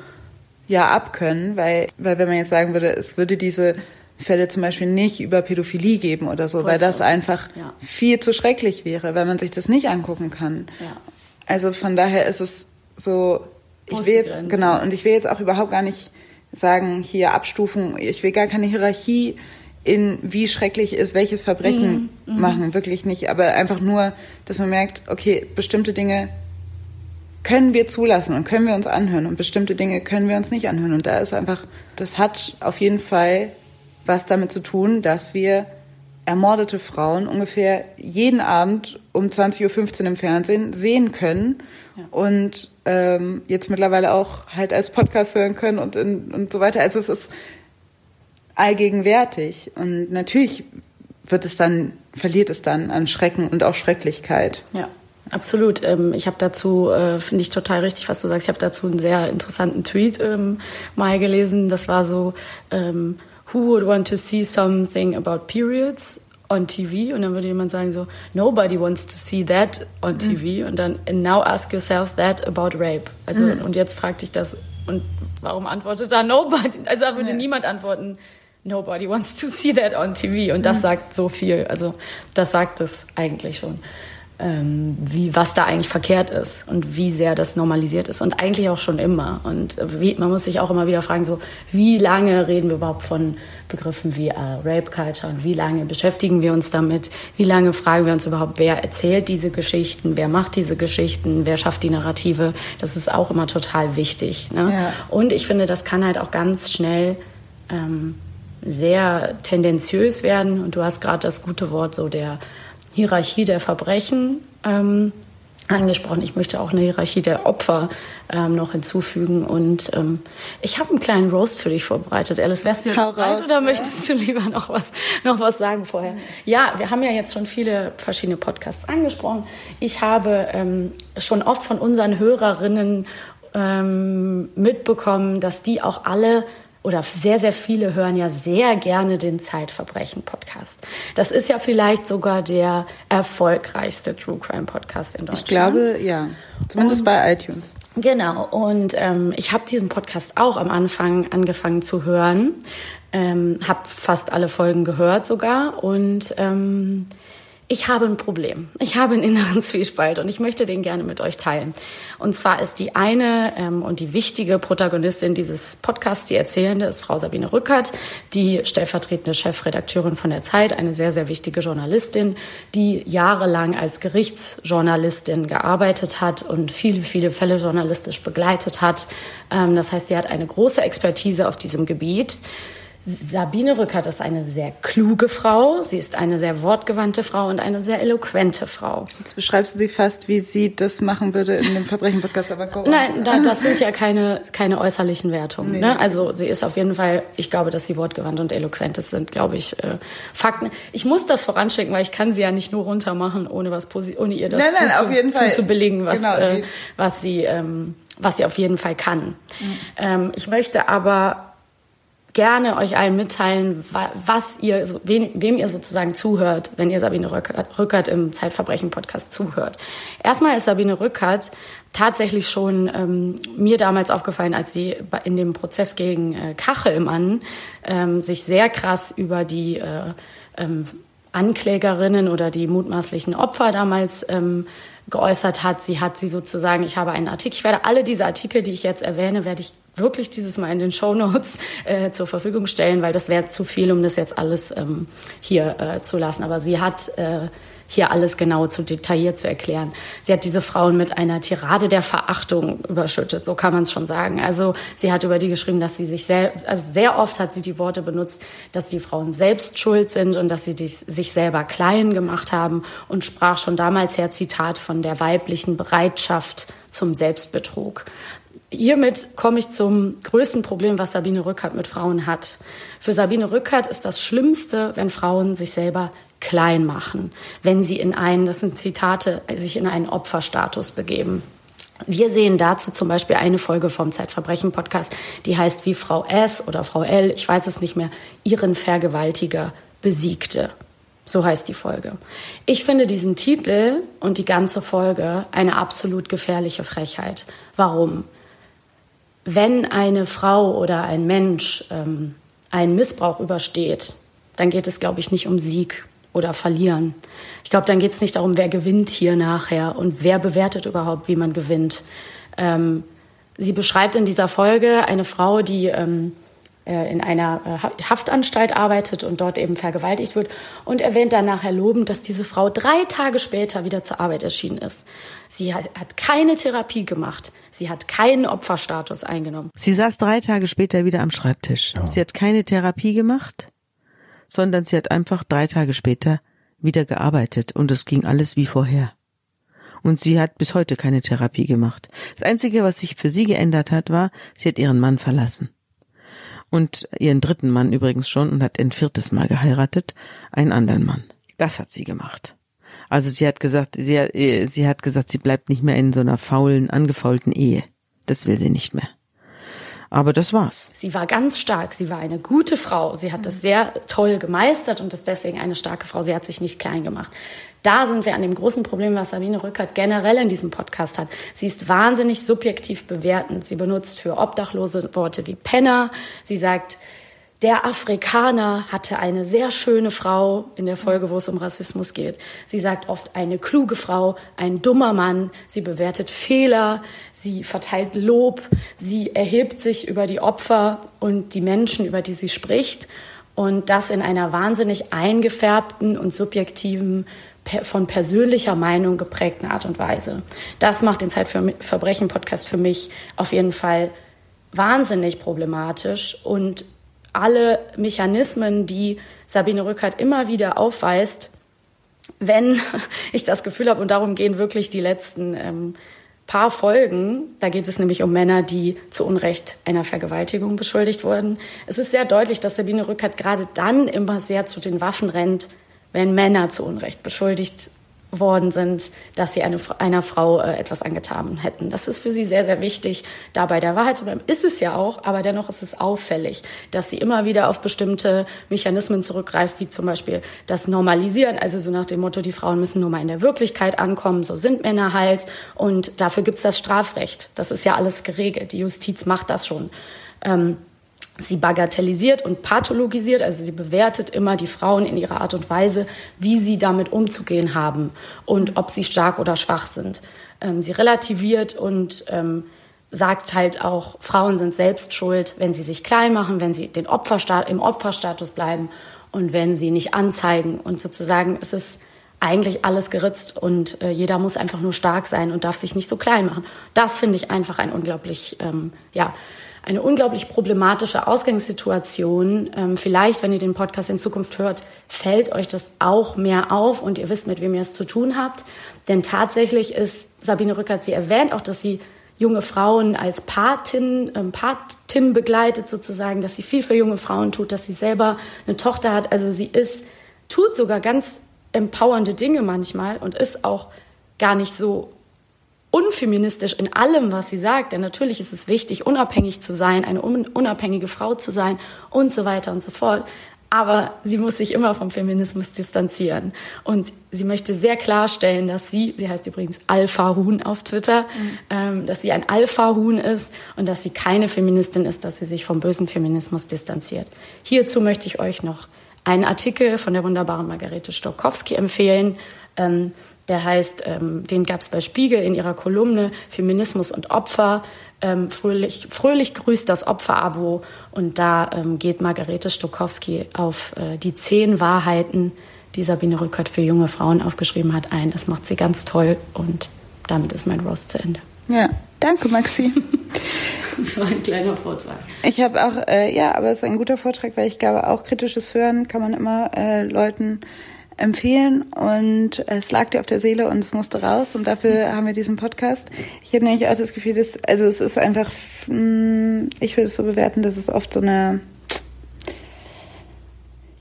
ja abkönnen, weil, weil wenn man jetzt sagen würde, es würde diese Fälle zum Beispiel nicht über Pädophilie geben oder so, Voll weil das einfach ja. viel zu schrecklich wäre, weil man sich das nicht angucken kann. Ja. Also von daher ist es so, ich will jetzt, genau, und ich will jetzt auch überhaupt gar nicht sagen, hier Abstufen, ich will gar keine Hierarchie in wie schrecklich ist welches Verbrechen mhm, mhm. machen, wirklich nicht, aber einfach nur, dass man merkt, okay, bestimmte Dinge können wir zulassen und können wir uns anhören und bestimmte Dinge können wir uns nicht anhören und da ist einfach, das hat auf jeden Fall was damit zu tun, dass wir ermordete Frauen ungefähr jeden Abend um 20.15 Uhr im Fernsehen sehen können ja. und ähm, jetzt mittlerweile auch halt als Podcast hören können und, in, und so weiter. Also es ist allgegenwärtig und natürlich wird es dann, verliert es dann an Schrecken und auch Schrecklichkeit. Ja. Absolut. Ähm, ich habe dazu, äh, finde ich total richtig, was du sagst. Ich habe dazu einen sehr interessanten Tweet ähm, mal gelesen. Das war so, ähm, who would want to see something about periods on TV? Und dann würde jemand sagen so, nobody wants to see that on TV. Mhm. Und dann, and now ask yourself that about rape. Also, mhm. und jetzt frag dich das, und warum antwortet da nobody? Also da würde ja. niemand antworten, nobody wants to see that on TV. Und das mhm. sagt so viel. Also, das sagt es eigentlich schon ähm, wie, was da eigentlich verkehrt ist und wie sehr das normalisiert ist und eigentlich auch schon immer. Und wie, man muss sich auch immer wieder fragen, so, wie lange reden wir überhaupt von Begriffen wie äh, Rape Culture und wie lange beschäftigen wir uns damit? Wie lange fragen wir uns überhaupt, wer erzählt diese Geschichten, wer macht diese Geschichten, wer schafft die Narrative? Das ist auch immer total wichtig. Ne? Ja. Und ich finde, das kann halt auch ganz schnell ähm, sehr tendenziös werden. Und du hast gerade das gute Wort so der Hierarchie der Verbrechen ähm, angesprochen. Ich möchte auch eine Hierarchie der Opfer ähm, noch hinzufügen. Und ähm, ich habe einen kleinen Roast für dich vorbereitet. Alice, wärst du jetzt Hau bereit raus, oder ja. möchtest du lieber noch was, noch was sagen vorher? Ja, wir haben ja jetzt schon viele verschiedene Podcasts angesprochen. Ich habe ähm, schon oft von unseren Hörerinnen ähm, mitbekommen, dass die auch alle oder sehr, sehr viele hören ja sehr gerne den Zeitverbrechen-Podcast. Das ist ja vielleicht sogar der erfolgreichste True Crime-Podcast in Deutschland. Ich glaube, ja. Zumindest und, bei iTunes. Genau. Und ähm, ich habe diesen Podcast auch am Anfang angefangen zu hören. Ähm, habe fast alle Folgen gehört sogar. Und ähm, ich habe ein Problem. Ich habe einen inneren Zwiespalt und ich möchte den gerne mit euch teilen. Und zwar ist die eine ähm, und die wichtige Protagonistin dieses Podcasts, die Erzählende, ist Frau Sabine Rückert, die stellvertretende Chefredakteurin von der Zeit, eine sehr, sehr wichtige Journalistin, die jahrelang als Gerichtsjournalistin gearbeitet hat und viele, viele Fälle journalistisch begleitet hat. Ähm, das heißt, sie hat eine große Expertise auf diesem Gebiet. Sabine Rückert ist eine sehr kluge Frau, sie ist eine sehr wortgewandte Frau und eine sehr eloquente Frau. Jetzt beschreibst du sie fast, wie sie das machen würde in dem Verbrechen-Podcast, aber go Nein, da, das sind ja keine, keine äußerlichen Wertungen. Nee. Ne? Also sie ist auf jeden Fall, ich glaube, dass sie wortgewandt und eloquent ist, sind, glaube ich, äh, Fakten. Ich muss das voranschicken, weil ich kann sie ja nicht nur runtermachen, ohne, was ohne ihr das nein, nein, zu, auf jeden zu, Fall. zu belegen, was, genau. äh, was, sie, ähm, was sie auf jeden Fall kann. Mhm. Ähm, ich möchte aber gerne euch allen mitteilen, was ihr, wem, ihr sozusagen zuhört, wenn ihr Sabine Rückert im Zeitverbrechen-Podcast zuhört. Erstmal ist Sabine Rückert tatsächlich schon ähm, mir damals aufgefallen, als sie in dem Prozess gegen äh, Kachelmann ähm, sich sehr krass über die äh, ähm, Anklägerinnen oder die mutmaßlichen Opfer damals ähm, geäußert hat. Sie hat sie sozusagen, ich habe einen Artikel, ich werde alle diese Artikel, die ich jetzt erwähne, werde ich wirklich dieses Mal in den Show Notes äh, zur Verfügung stellen, weil das wäre zu viel, um das jetzt alles ähm, hier äh, zu lassen. Aber sie hat äh, hier alles genau zu detailliert zu erklären. Sie hat diese Frauen mit einer Tirade der Verachtung überschüttet, so kann man es schon sagen. Also sie hat über die geschrieben, dass sie sich selbst, also sehr oft hat sie die Worte benutzt, dass die Frauen selbst schuld sind und dass sie die, sich selber klein gemacht haben und sprach schon damals her Zitat von der weiblichen Bereitschaft zum Selbstbetrug. Hiermit komme ich zum größten Problem, was Sabine Rückert mit Frauen hat. Für Sabine Rückert ist das Schlimmste, wenn Frauen sich selber klein machen, wenn sie in einen, das sind Zitate, sich in einen Opferstatus begeben. Wir sehen dazu zum Beispiel eine Folge vom Zeitverbrechen-Podcast, die heißt wie Frau S oder Frau L, ich weiß es nicht mehr, ihren Vergewaltiger besiegte. So heißt die Folge. Ich finde diesen Titel und die ganze Folge eine absolut gefährliche Frechheit. Warum? Wenn eine Frau oder ein Mensch ähm, einen Missbrauch übersteht, dann geht es, glaube ich, nicht um Sieg oder verlieren. Ich glaube, dann geht es nicht darum, wer gewinnt hier nachher und wer bewertet überhaupt, wie man gewinnt. Ähm, sie beschreibt in dieser Folge eine Frau, die ähm, äh, in einer äh, Haftanstalt arbeitet und dort eben vergewaltigt wird und erwähnt dann nachher lobend, dass diese Frau drei Tage später wieder zur Arbeit erschienen ist. Sie hat, hat keine Therapie gemacht. Sie hat keinen Opferstatus eingenommen. Sie saß drei Tage später wieder am Schreibtisch. Ja. Sie hat keine Therapie gemacht sondern sie hat einfach drei Tage später wieder gearbeitet und es ging alles wie vorher. Und sie hat bis heute keine Therapie gemacht. Das Einzige, was sich für sie geändert hat, war, sie hat ihren Mann verlassen. Und ihren dritten Mann übrigens schon und hat ein viertes Mal geheiratet, einen anderen Mann. Das hat sie gemacht. Also sie hat gesagt, sie, sie hat gesagt, sie bleibt nicht mehr in so einer faulen, angefaulten Ehe. Das will sie nicht mehr. Aber das war's. Sie war ganz stark. Sie war eine gute Frau. Sie hat das sehr toll gemeistert und ist deswegen eine starke Frau. Sie hat sich nicht klein gemacht. Da sind wir an dem großen Problem, was Sabine Rückert generell in diesem Podcast hat. Sie ist wahnsinnig subjektiv bewertend. Sie benutzt für Obdachlose Worte wie Penner. Sie sagt, der Afrikaner hatte eine sehr schöne Frau in der Folge, wo es um Rassismus geht. Sie sagt oft eine kluge Frau, ein dummer Mann. Sie bewertet Fehler, sie verteilt Lob, sie erhebt sich über die Opfer und die Menschen, über die sie spricht. Und das in einer wahnsinnig eingefärbten und subjektiven, von persönlicher Meinung geprägten Art und Weise. Das macht den Zeitverbrechen-Podcast für mich auf jeden Fall wahnsinnig problematisch und alle Mechanismen, die Sabine Rückert immer wieder aufweist, wenn ich das Gefühl habe, und darum gehen wirklich die letzten ähm, paar Folgen, da geht es nämlich um Männer, die zu Unrecht einer Vergewaltigung beschuldigt wurden. Es ist sehr deutlich, dass Sabine Rückert gerade dann immer sehr zu den Waffen rennt, wenn Männer zu Unrecht beschuldigt worden sind, dass sie eine, einer Frau äh, etwas angetan hätten. Das ist für sie sehr, sehr wichtig, da bei der Wahrheit zu bleiben. Ist es ja auch, aber dennoch ist es auffällig, dass sie immer wieder auf bestimmte Mechanismen zurückgreift, wie zum Beispiel das Normalisieren, also so nach dem Motto, die Frauen müssen nur mal in der Wirklichkeit ankommen, so sind Männer halt und dafür gibt's das Strafrecht. Das ist ja alles geregelt. Die Justiz macht das schon. Ähm, Sie bagatellisiert und pathologisiert, also sie bewertet immer die Frauen in ihrer Art und Weise, wie sie damit umzugehen haben und ob sie stark oder schwach sind. Ähm, sie relativiert und ähm, sagt halt auch, Frauen sind selbst schuld, wenn sie sich klein machen, wenn sie den Opferstat im Opferstatus bleiben und wenn sie nicht anzeigen. Und sozusagen es ist eigentlich alles geritzt und äh, jeder muss einfach nur stark sein und darf sich nicht so klein machen. Das finde ich einfach ein unglaublich, ähm, ja, eine unglaublich problematische Ausgangssituation. Ähm, vielleicht, wenn ihr den Podcast in Zukunft hört, fällt euch das auch mehr auf und ihr wisst, mit wem ihr es zu tun habt. Denn tatsächlich ist Sabine Rückert, sie erwähnt auch, dass sie junge Frauen als Patin, ähm, Patin begleitet sozusagen, dass sie viel für junge Frauen tut, dass sie selber eine Tochter hat. Also sie ist, tut sogar ganz empowernde Dinge manchmal und ist auch gar nicht so unfeministisch in allem, was sie sagt. Denn natürlich ist es wichtig, unabhängig zu sein, eine unabhängige Frau zu sein und so weiter und so fort. Aber sie muss sich immer vom Feminismus distanzieren. Und sie möchte sehr klarstellen, dass sie, sie heißt übrigens Alpha-Huhn auf Twitter, mhm. ähm, dass sie ein Alpha-Huhn ist und dass sie keine Feministin ist, dass sie sich vom bösen Feminismus distanziert. Hierzu möchte ich euch noch einen Artikel von der wunderbaren Margarete Stokowski empfehlen. Ähm, Der heißt, ähm, den gab es bei Spiegel in ihrer Kolumne Feminismus und Opfer. Ähm, fröhlich, fröhlich grüßt das Opferabo. Und da ähm, geht Margarete Stokowski auf äh, die zehn Wahrheiten, die Sabine Rückert für junge Frauen aufgeschrieben hat, ein. Das macht sie ganz toll. Und damit ist mein Roast zu Ende. Ja, danke, Maxi. das war ein kleiner Vortrag. Ich habe auch, äh, ja, aber es ist ein guter Vortrag, weil ich glaube, auch kritisches Hören kann man immer äh, Leuten empfehlen und es lag dir auf der Seele und es musste raus und dafür haben wir diesen Podcast. Ich habe nämlich auch das Gefühl, dass, also es ist einfach, mm, ich würde es so bewerten, dass es oft so eine,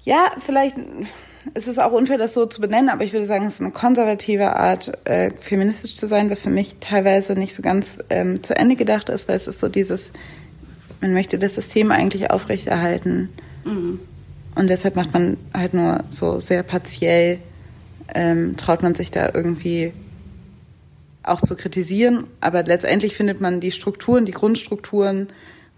ja, vielleicht, es ist auch unfair, das so zu benennen, aber ich würde sagen, es ist eine konservative Art, äh, feministisch zu sein, was für mich teilweise nicht so ganz ähm, zu Ende gedacht ist, weil es ist so dieses, man möchte das System eigentlich aufrechterhalten. Mhm und deshalb macht man halt nur so sehr partiell, ähm, traut man sich da irgendwie auch zu kritisieren. Aber letztendlich findet man die Strukturen, die Grundstrukturen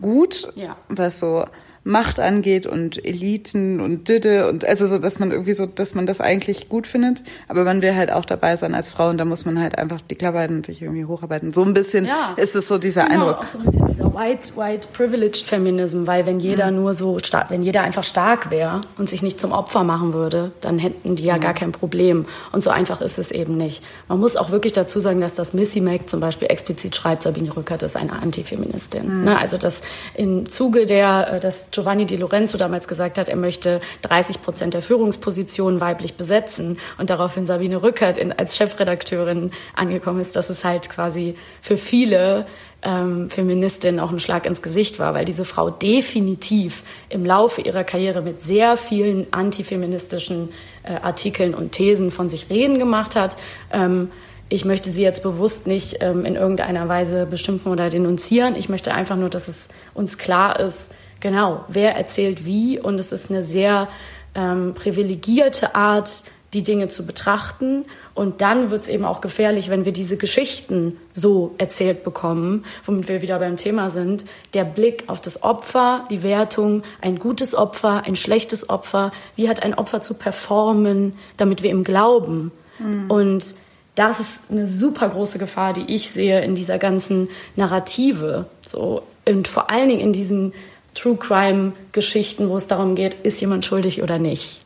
gut, ja. was so Macht angeht und Eliten und Didde und also so, dass man irgendwie so, dass man das eigentlich gut findet. Aber man will halt auch dabei sein als Frau und da muss man halt einfach die Klappe und sich irgendwie hocharbeiten. So ein bisschen ja. ist es so dieser genau, Eindruck. Auch so ein bisschen dieser white, white privileged Feminism, weil wenn jeder mhm. nur so stark, wenn jeder einfach stark wäre und sich nicht zum Opfer machen würde, dann hätten die ja mhm. gar kein Problem. Und so einfach ist es eben nicht. Man muss auch wirklich dazu sagen, dass das Missy Mac zum Beispiel explizit schreibt, Sabine Rückert ist eine Antifeministin. Mhm. Ne? Also dass im Zuge der, äh, dass Giovanni Di Lorenzo damals gesagt hat, er möchte 30 Prozent der Führungspositionen weiblich besetzen und daraufhin Sabine Rückert in, als Chefredakteurin angekommen ist, dass es halt quasi für viele ähm, Feministinnen auch ein Schlag ins Gesicht war, weil diese Frau definitiv im Laufe ihrer Karriere mit sehr vielen antifeministischen äh, Artikeln und Thesen von sich reden gemacht hat. Ähm, ich möchte sie jetzt bewusst nicht ähm, in irgendeiner Weise beschimpfen oder denunzieren. Ich möchte einfach nur, dass es uns klar ist, Genau, wer erzählt wie und es ist eine sehr ähm, privilegierte Art, die Dinge zu betrachten. Und dann wird es eben auch gefährlich, wenn wir diese Geschichten so erzählt bekommen, womit wir wieder beim Thema sind. Der Blick auf das Opfer, die Wertung, ein gutes Opfer, ein schlechtes Opfer. Wie hat ein Opfer zu performen, damit wir ihm glauben? Mhm. Und das ist eine super große Gefahr, die ich sehe in dieser ganzen Narrative. So, und vor allen Dingen in diesen True Crime Geschichten, wo es darum geht, ist jemand schuldig oder nicht.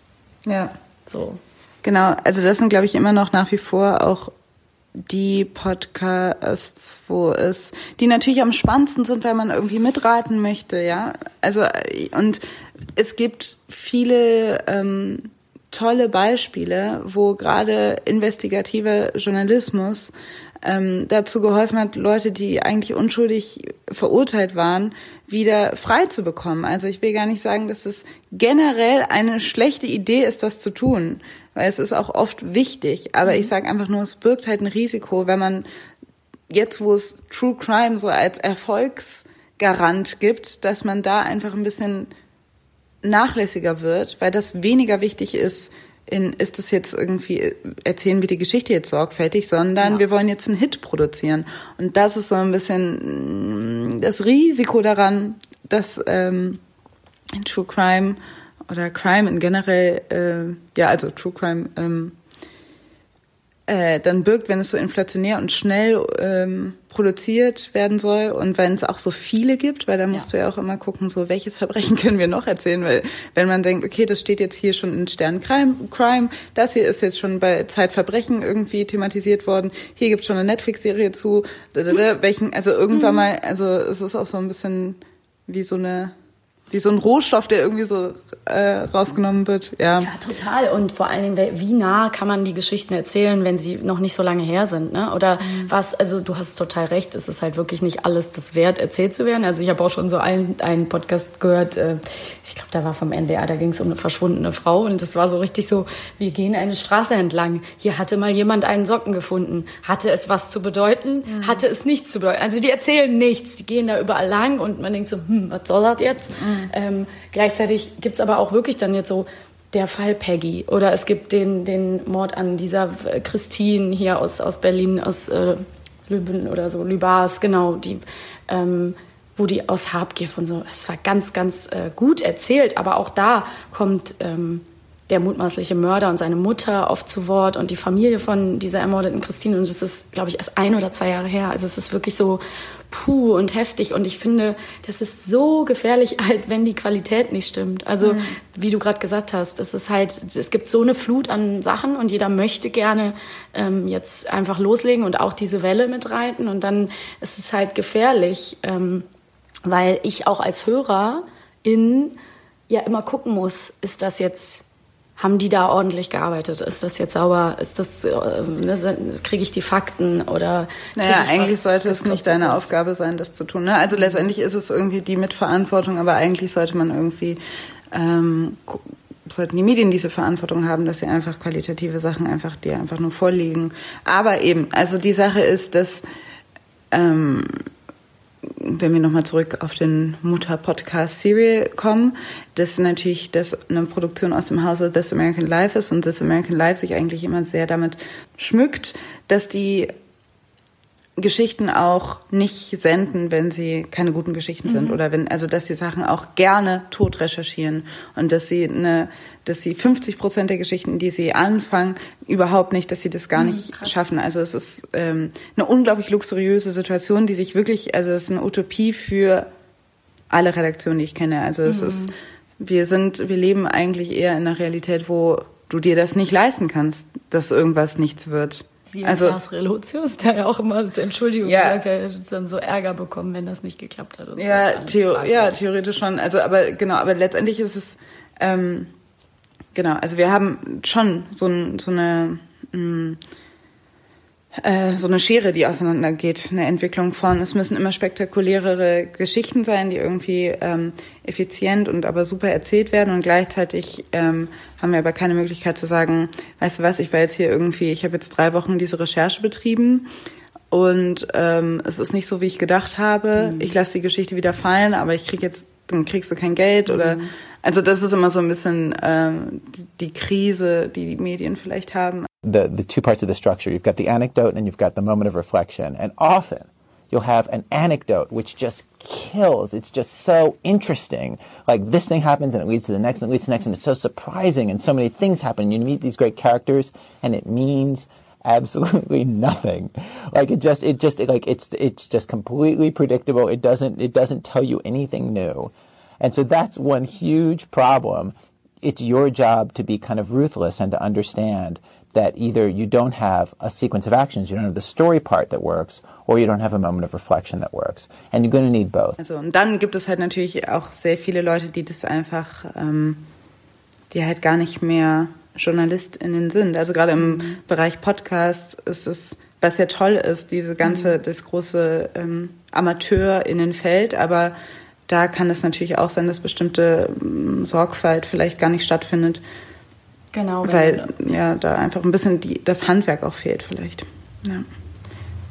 Ja. So. Genau, also das sind, glaube ich, immer noch nach wie vor auch die Podcasts, wo es, die natürlich am spannendsten sind, weil man irgendwie mitraten möchte, ja. Also, und es gibt viele ähm, tolle Beispiele, wo gerade investigativer Journalismus ähm, dazu geholfen hat, Leute, die eigentlich unschuldig verurteilt waren, wieder frei zu bekommen. Also ich will gar nicht sagen, dass es generell eine schlechte Idee ist, das zu tun, weil es ist auch oft wichtig. Aber ich sage einfach nur, es birgt halt ein Risiko, wenn man jetzt, wo es True Crime so als Erfolgsgarant gibt, dass man da einfach ein bisschen nachlässiger wird, weil das weniger wichtig ist, in, ist das jetzt irgendwie, erzählen wir die Geschichte jetzt sorgfältig, sondern ja. wir wollen jetzt einen Hit produzieren. Und das ist so ein bisschen mm, das Risiko daran, dass ähm, True Crime oder Crime in generell, äh, ja, also True Crime ähm, äh, dann birgt, wenn es so inflationär und schnell ähm, produziert werden soll und wenn es auch so viele gibt, weil da musst ja. du ja auch immer gucken, so welches Verbrechen können wir noch erzählen, weil wenn man denkt, okay, das steht jetzt hier schon in Stern Crime, Crime das hier ist jetzt schon bei Zeitverbrechen irgendwie thematisiert worden, hier gibt es schon eine Netflix-Serie zu, welchen, also irgendwann mhm. mal, also es ist auch so ein bisschen wie so eine wie so ein Rohstoff, der irgendwie so äh, rausgenommen wird. Ja. ja, total. Und vor allen Dingen, wie nah kann man die Geschichten erzählen, wenn sie noch nicht so lange her sind? Ne? Oder mhm. was, also du hast total recht, es ist halt wirklich nicht alles das wert, erzählt zu werden. Also ich habe auch schon so einen, einen Podcast gehört, äh, ich glaube, da war vom NDR, da ging es um eine verschwundene Frau und das war so richtig so, wir gehen eine Straße entlang. Hier hatte mal jemand einen Socken gefunden. Hatte es was zu bedeuten? Mhm. Hatte es nichts zu bedeuten? Also die erzählen nichts, die gehen da überall lang und man denkt so, hm, was soll das jetzt? Mhm. Ähm, gleichzeitig gibt's aber auch wirklich dann jetzt so der Fall Peggy. Oder es gibt den, den Mord an dieser äh, Christine hier aus, aus Berlin, aus äh, Lüben oder so, Lübars, genau, die, ähm, wo die aus Habgier von so, es war ganz, ganz äh, gut erzählt, aber auch da kommt ähm, der mutmaßliche Mörder und seine Mutter oft zu Wort und die Familie von dieser ermordeten Christine. Und das ist, glaube ich, erst ein oder zwei Jahre her. Also es ist wirklich so puh und heftig. Und ich finde, das ist so gefährlich halt, wenn die Qualität nicht stimmt. Also, mhm. wie du gerade gesagt hast, es ist halt, es gibt so eine Flut an Sachen und jeder möchte gerne ähm, jetzt einfach loslegen und auch diese Welle mitreiten. Und dann ist es halt gefährlich, ähm, weil ich auch als Hörer in ja immer gucken muss, ist das jetzt haben die da ordentlich gearbeitet? Ist das jetzt sauber? Ist das, äh, kriege ich die Fakten oder? Naja, eigentlich was, sollte es nicht deine Aufgabe sein, das zu tun. Ne? Also letztendlich ist es irgendwie die Mitverantwortung, aber eigentlich sollte man irgendwie, ähm, sollten die Medien diese Verantwortung haben, dass sie einfach qualitative Sachen einfach dir einfach nur vorlegen. Aber eben, also die Sache ist, dass ähm, wenn wir nochmal zurück auf den Mutter-Podcast Serial kommen, dass natürlich das eine Produktion aus dem Hause This American Life ist und This American Life sich eigentlich immer sehr damit schmückt, dass die Geschichten auch nicht senden, wenn sie keine guten Geschichten mhm. sind oder wenn also dass sie Sachen auch gerne tot recherchieren und dass sie eine dass sie 50 Prozent der Geschichten, die sie anfangen, überhaupt nicht, dass sie das gar mhm, nicht krass. schaffen. Also es ist ähm, eine unglaublich luxuriöse Situation, die sich wirklich also es ist eine Utopie für alle Redaktionen, die ich kenne. Also es mhm. ist wir sind wir leben eigentlich eher in einer Realität, wo du dir das nicht leisten kannst, dass irgendwas nichts wird. Sie also Lars Relotius, der ja auch immer als Entschuldigung ja. sagt, er hat dann so Ärger bekommen, wenn das nicht geklappt hat. ja. Theo ja, theoretisch schon. Also, aber genau, aber letztendlich ist es ähm, genau. Also wir haben schon so, ein, so eine mh, mm, äh, so eine Schere, die auseinandergeht, eine Entwicklung von, es müssen immer spektakulärere Geschichten sein, die irgendwie ähm, effizient und aber super erzählt werden und gleichzeitig ähm, haben wir aber keine Möglichkeit zu sagen, weißt du was, ich war jetzt hier irgendwie, ich habe jetzt drei Wochen diese Recherche betrieben und ähm, es ist nicht so, wie ich gedacht habe. Mhm. Ich lasse die Geschichte wieder fallen, aber ich krieg jetzt, dann kriegst du kein Geld oder mhm. Also das ist immer so ein bisschen ähm, die Krise, die die Medien vielleicht haben. the, the two parts of the structure. You've got the anecdote and you've got the moment of reflection. And often you'll have an anecdote which just kills. It's just so interesting. Like this thing happens and it leads to the next and it leads to the next and it's so surprising and so many things happen. You meet these great characters and it means absolutely nothing. Like it just, it just, it, like it's, it's just completely predictable. It doesn't, it doesn't tell you anything new. And so that's one huge problem. It's your job to be kind of ruthless and to understand that either you don't have a sequence of actions, you don't have the story part that works, or you don't have a moment of reflection that works. And you're going to need both. Also, und dann gibt es halt natürlich auch sehr viele Leute, die das einfach, ähm, die halt gar nicht mehr JournalistInnen sind. Also gerade im. Bereich Podcast ist es, was ja toll ist, diese ganze, mhm. das große ähm, AmateurInnenfeld, aber da kann es natürlich auch sein, dass bestimmte ähm, Sorgfalt vielleicht gar nicht stattfindet. Genau. Weil ja da einfach ein bisschen die, das Handwerk auch fehlt vielleicht. Ja.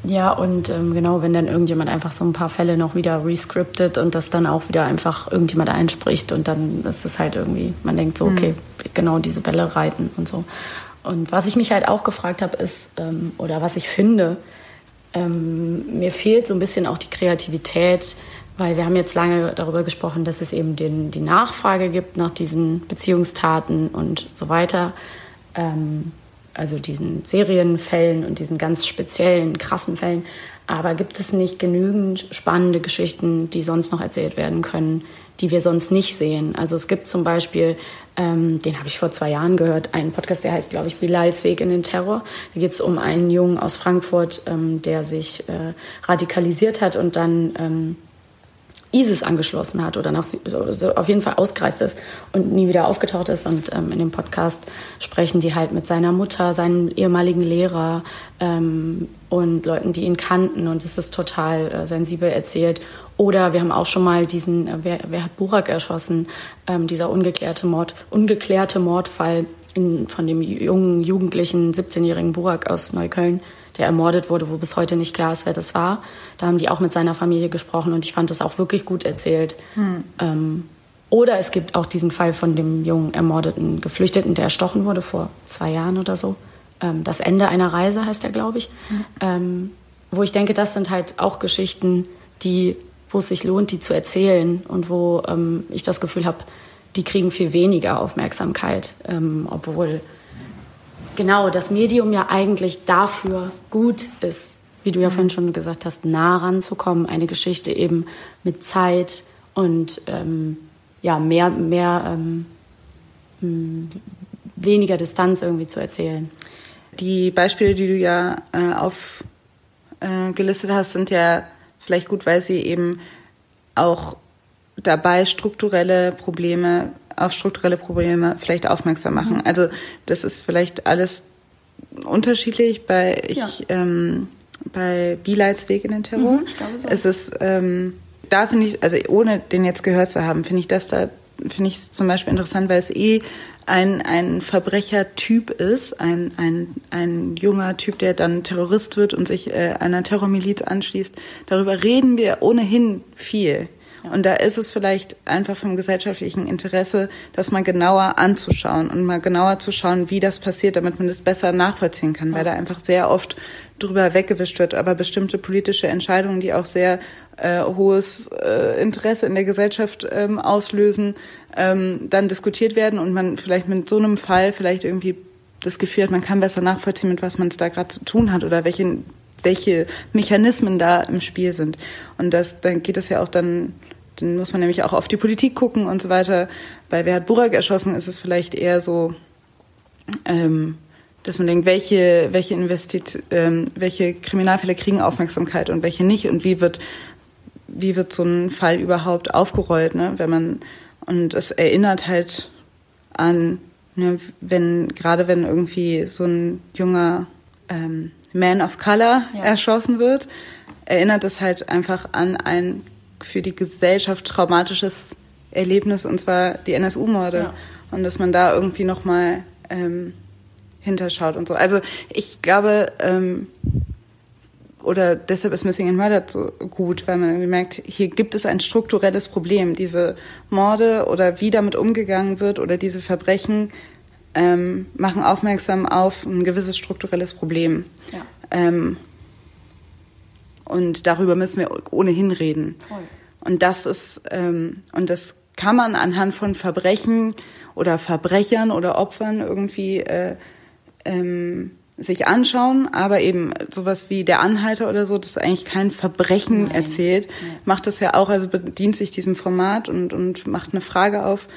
Ja, und ähm, genau, wenn dann irgendjemand einfach so ein paar Fälle noch wieder rescriptet und das dann auch wieder einfach irgendjemand einspricht und dann ist es halt irgendwie, man denkt so, okay, mhm. genau diese Bälle reiten und so. Und was ich mich halt auch gefragt habe, ist, ähm, oder was ich finde, ähm, mir fehlt so ein bisschen auch die Kreativität, weil wir haben jetzt lange darüber gesprochen, dass es eben den, die Nachfrage gibt nach diesen Beziehungstaten und so weiter. Ähm, also diesen Serienfällen und diesen ganz speziellen, krassen Fällen. Aber gibt es nicht genügend spannende Geschichten, die sonst noch erzählt werden können, die wir sonst nicht sehen? Also es gibt zum Beispiel, ähm, den habe ich vor zwei Jahren gehört, einen Podcast, der heißt, glaube ich, Bilals Weg in den Terror. Da geht es um einen Jungen aus Frankfurt, ähm, der sich äh, radikalisiert hat und dann ähm, ISIS angeschlossen hat oder nach, also auf jeden Fall ausgereist ist und nie wieder aufgetaucht ist. Und ähm, in dem Podcast sprechen die halt mit seiner Mutter, seinem ehemaligen Lehrer ähm, und Leuten, die ihn kannten. Und es ist total äh, sensibel erzählt. Oder wir haben auch schon mal diesen, äh, wer, wer, hat Burak erschossen, ähm, dieser ungeklärte Mord, ungeklärte Mordfall in, von dem jungen, jugendlichen 17-jährigen Burak aus Neukölln der ermordet wurde, wo bis heute nicht klar ist, wer das war. Da haben die auch mit seiner Familie gesprochen und ich fand das auch wirklich gut erzählt. Hm. Ähm, oder es gibt auch diesen Fall von dem jungen ermordeten Geflüchteten, der erstochen wurde vor zwei Jahren oder so. Ähm, das Ende einer Reise heißt er, glaube ich. Hm. Ähm, wo ich denke, das sind halt auch Geschichten, die, wo es sich lohnt, die zu erzählen und wo ähm, ich das Gefühl habe, die kriegen viel weniger Aufmerksamkeit, ähm, obwohl genau das Medium ja eigentlich dafür gut ist, wie du ja vorhin schon gesagt hast, nah ranzukommen, eine Geschichte eben mit Zeit und ähm, ja, mehr, mehr ähm, hm, weniger Distanz irgendwie zu erzählen. Die Beispiele, die du ja äh, aufgelistet äh, hast, sind ja vielleicht gut, weil sie eben auch dabei strukturelle Probleme auf strukturelle Probleme vielleicht aufmerksam machen. Mhm. Also das ist vielleicht alles unterschiedlich. Bei ich ja. ähm, bei Bilights Weg in den Terror. Mhm, ich glaube so. Es ist ähm, da finde ich, also ohne den jetzt gehört zu haben, finde ich das da finde ich es zum Beispiel interessant, weil es eh ein, ein Verbrechertyp ist, ein, ein, ein junger Typ, der dann Terrorist wird und sich äh, einer Terrormiliz anschließt. Darüber reden wir ohnehin viel. Und da ist es vielleicht einfach vom gesellschaftlichen Interesse, das mal genauer anzuschauen und mal genauer zu schauen, wie das passiert, damit man das besser nachvollziehen kann, weil da einfach sehr oft drüber weggewischt wird. Aber bestimmte politische Entscheidungen, die auch sehr äh, hohes äh, Interesse in der Gesellschaft ähm, auslösen, ähm, dann diskutiert werden und man vielleicht mit so einem Fall vielleicht irgendwie das Gefühl hat, man kann besser nachvollziehen, mit was man es da gerade zu tun hat oder welche welche Mechanismen da im Spiel sind. Und das, dann geht es ja auch dann dann muss man nämlich auch auf die Politik gucken und so weiter. Bei Wer hat Burak erschossen ist es vielleicht eher so, ähm, dass man denkt, welche, welche, Investit ähm, welche Kriminalfälle kriegen Aufmerksamkeit und welche nicht und wie wird, wie wird so ein Fall überhaupt aufgerollt, ne? wenn man, und es erinnert halt an, ne, wenn, gerade wenn irgendwie so ein junger ähm, Man of Color ja. erschossen wird, erinnert es halt einfach an ein für die Gesellschaft traumatisches Erlebnis, und zwar die NSU-Morde. Ja. Und dass man da irgendwie nochmal ähm, hinterschaut und so. Also ich glaube, ähm, oder deshalb ist Missing in Murder so gut, weil man merkt, hier gibt es ein strukturelles Problem. Diese Morde oder wie damit umgegangen wird oder diese Verbrechen ähm, machen aufmerksam auf ein gewisses strukturelles Problem. Ja. Ähm, und darüber müssen wir ohnehin reden. Voll. Und das ist, ähm, und das kann man anhand von Verbrechen oder Verbrechern oder Opfern irgendwie äh, ähm, sich anschauen, aber eben sowas wie der Anhalter oder so, das eigentlich kein Verbrechen Nein. erzählt, Nein. macht das ja auch, also bedient sich diesem Format und, und macht eine Frage auf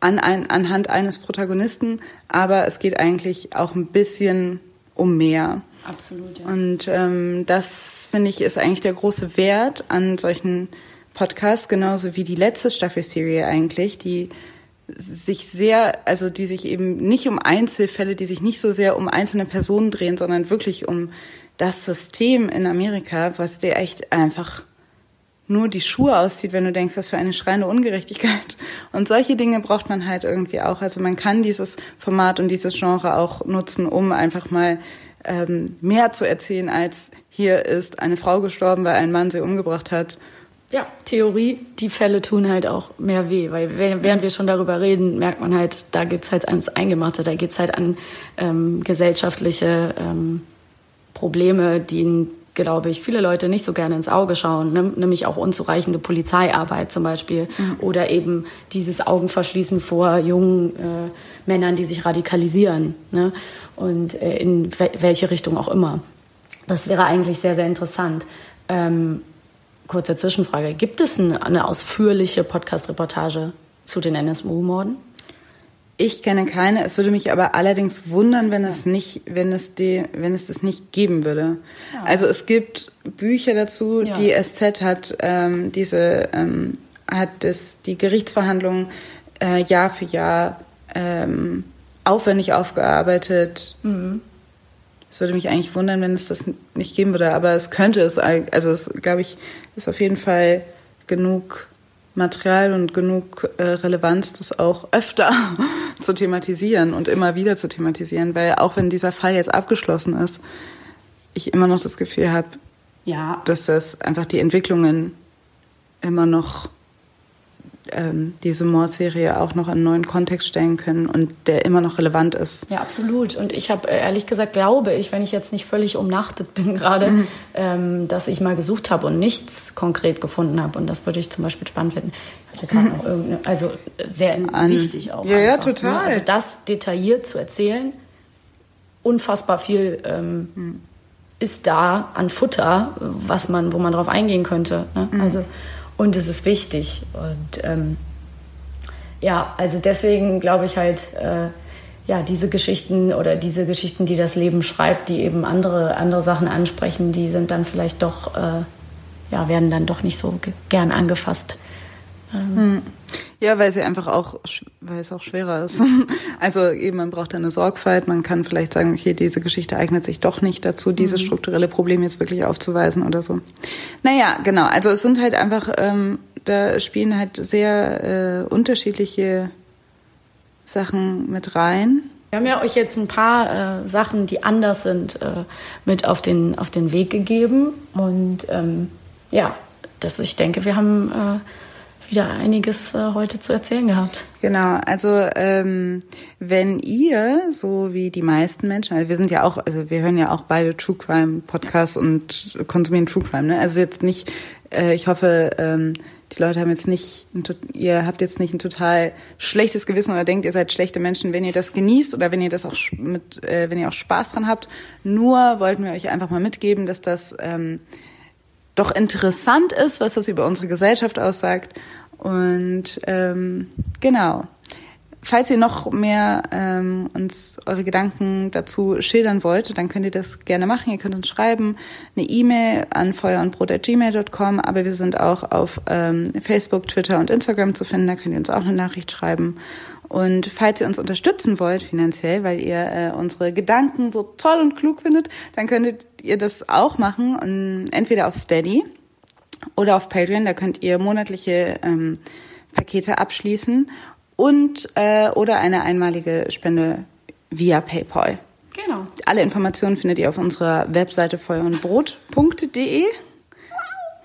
an ein, anhand eines Protagonisten, aber es geht eigentlich auch ein bisschen um mehr. Absolut, ja. Und ähm, das, finde ich, ist eigentlich der große Wert an solchen Podcasts, genauso wie die letzte Staffelserie eigentlich, die sich sehr, also die sich eben nicht um Einzelfälle, die sich nicht so sehr um einzelne Personen drehen, sondern wirklich um das System in Amerika, was dir echt einfach nur die Schuhe auszieht, wenn du denkst, was für eine schreiende Ungerechtigkeit. Und solche Dinge braucht man halt irgendwie auch. Also man kann dieses Format und dieses Genre auch nutzen, um einfach mal ähm, mehr zu erzählen, als hier ist eine Frau gestorben, weil ein Mann sie umgebracht hat. Ja, Theorie, die Fälle tun halt auch mehr weh, weil während wir schon darüber reden, merkt man halt, da geht's halt ans Eingemachte, da geht's halt an ähm, gesellschaftliche ähm, Probleme, die, glaube ich, viele Leute nicht so gerne ins Auge schauen, ne? nämlich auch unzureichende Polizeiarbeit zum Beispiel mhm. oder eben dieses Augenverschließen vor jungen äh, Männern, die sich radikalisieren ne? und äh, in welche Richtung auch immer. Das wäre eigentlich sehr, sehr interessant. Ähm, kurze Zwischenfrage. Gibt es eine ausführliche Podcast-Reportage zu den NSU-Morden? Ich kenne keine. Es würde mich aber allerdings wundern, wenn es nicht, wenn es die, wenn es das nicht geben würde. Ja. Also es gibt Bücher dazu. Ja. Die SZ hat ähm, diese ähm, hat das die Gerichtsverhandlungen äh, Jahr für Jahr ähm, aufwendig aufgearbeitet. Mhm. Es würde mich eigentlich wundern, wenn es das nicht geben würde, aber es könnte es, also es, glaube ich, ist auf jeden Fall genug Material und genug äh, Relevanz, das auch öfter zu thematisieren und immer wieder zu thematisieren, weil auch wenn dieser Fall jetzt abgeschlossen ist, ich immer noch das Gefühl habe, ja. dass das einfach die Entwicklungen immer noch ähm, diese Mordserie auch noch in einen neuen Kontext stellen können und der immer noch relevant ist. Ja, absolut. Und ich habe ehrlich gesagt, glaube ich, wenn ich jetzt nicht völlig umnachtet bin gerade, mhm. ähm, dass ich mal gesucht habe und nichts konkret gefunden habe. Und das würde ich zum Beispiel spannend finden. Ich hatte gerade mhm. noch irgendeine, also sehr An, wichtig auch. Ja, einfach, ja, total. Also das detailliert zu erzählen, unfassbar viel ähm, mhm. ist da an Futter, was man, wo man drauf eingehen könnte. Ne? Mhm. Also und es ist wichtig. Und ähm, ja, also deswegen glaube ich halt, äh, ja, diese Geschichten oder diese Geschichten, die das Leben schreibt, die eben andere, andere Sachen ansprechen, die sind dann vielleicht doch, äh, ja, werden dann doch nicht so gern angefasst. Ähm, hm. Ja, weil sie einfach auch, weil es auch schwerer ist. Also eben, man braucht eine Sorgfalt. Man kann vielleicht sagen, okay, diese Geschichte eignet sich doch nicht dazu, dieses mhm. strukturelle Problem jetzt wirklich aufzuweisen oder so. Naja, genau. Also es sind halt einfach, ähm, da spielen halt sehr äh, unterschiedliche Sachen mit rein. Wir haben ja euch jetzt ein paar äh, Sachen, die anders sind, äh, mit auf den, auf den Weg gegeben. Und ähm, ja, das, ich denke, wir haben äh, wieder einiges äh, heute zu erzählen gehabt. Genau, also ähm, wenn ihr, so wie die meisten Menschen, also wir sind ja auch, also wir hören ja auch beide True Crime Podcasts und konsumieren True Crime, ne? Also jetzt nicht, äh, ich hoffe, ähm, die Leute haben jetzt nicht, ihr habt jetzt nicht ein total schlechtes Gewissen oder denkt, ihr seid schlechte Menschen, wenn ihr das genießt oder wenn ihr das auch mit, äh, wenn ihr auch Spaß dran habt. Nur wollten wir euch einfach mal mitgeben, dass das ähm, doch interessant ist, was das über unsere Gesellschaft aussagt. Und ähm, genau. Falls ihr noch mehr ähm, uns eure Gedanken dazu schildern wollt, dann könnt ihr das gerne machen. Ihr könnt uns schreiben, eine E-Mail an feuerundbrot.gmail.com, aber wir sind auch auf ähm, Facebook, Twitter und Instagram zu finden. Da könnt ihr uns auch eine Nachricht schreiben. Und falls ihr uns unterstützen wollt finanziell, weil ihr äh, unsere Gedanken so toll und klug findet, dann könntet ihr das auch machen. Und entweder auf Steady oder auf Patreon, da könnt ihr monatliche ähm, Pakete abschließen und äh, oder eine einmalige Spende via PayPal. Genau. Alle Informationen findet ihr auf unserer Webseite feuerundbrot.de.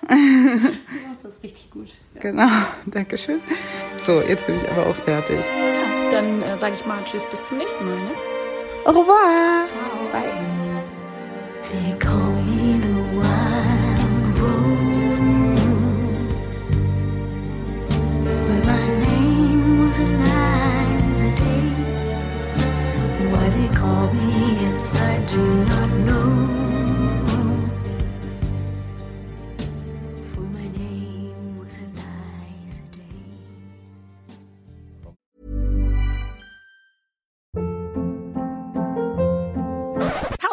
Wow. das ist richtig gut. Ja. Genau, danke schön. So, jetzt bin ich aber auch fertig. Ja, dann äh, sage ich mal Tschüss, bis zum nächsten Mal. Ne? Au revoir. Ciao. Bye.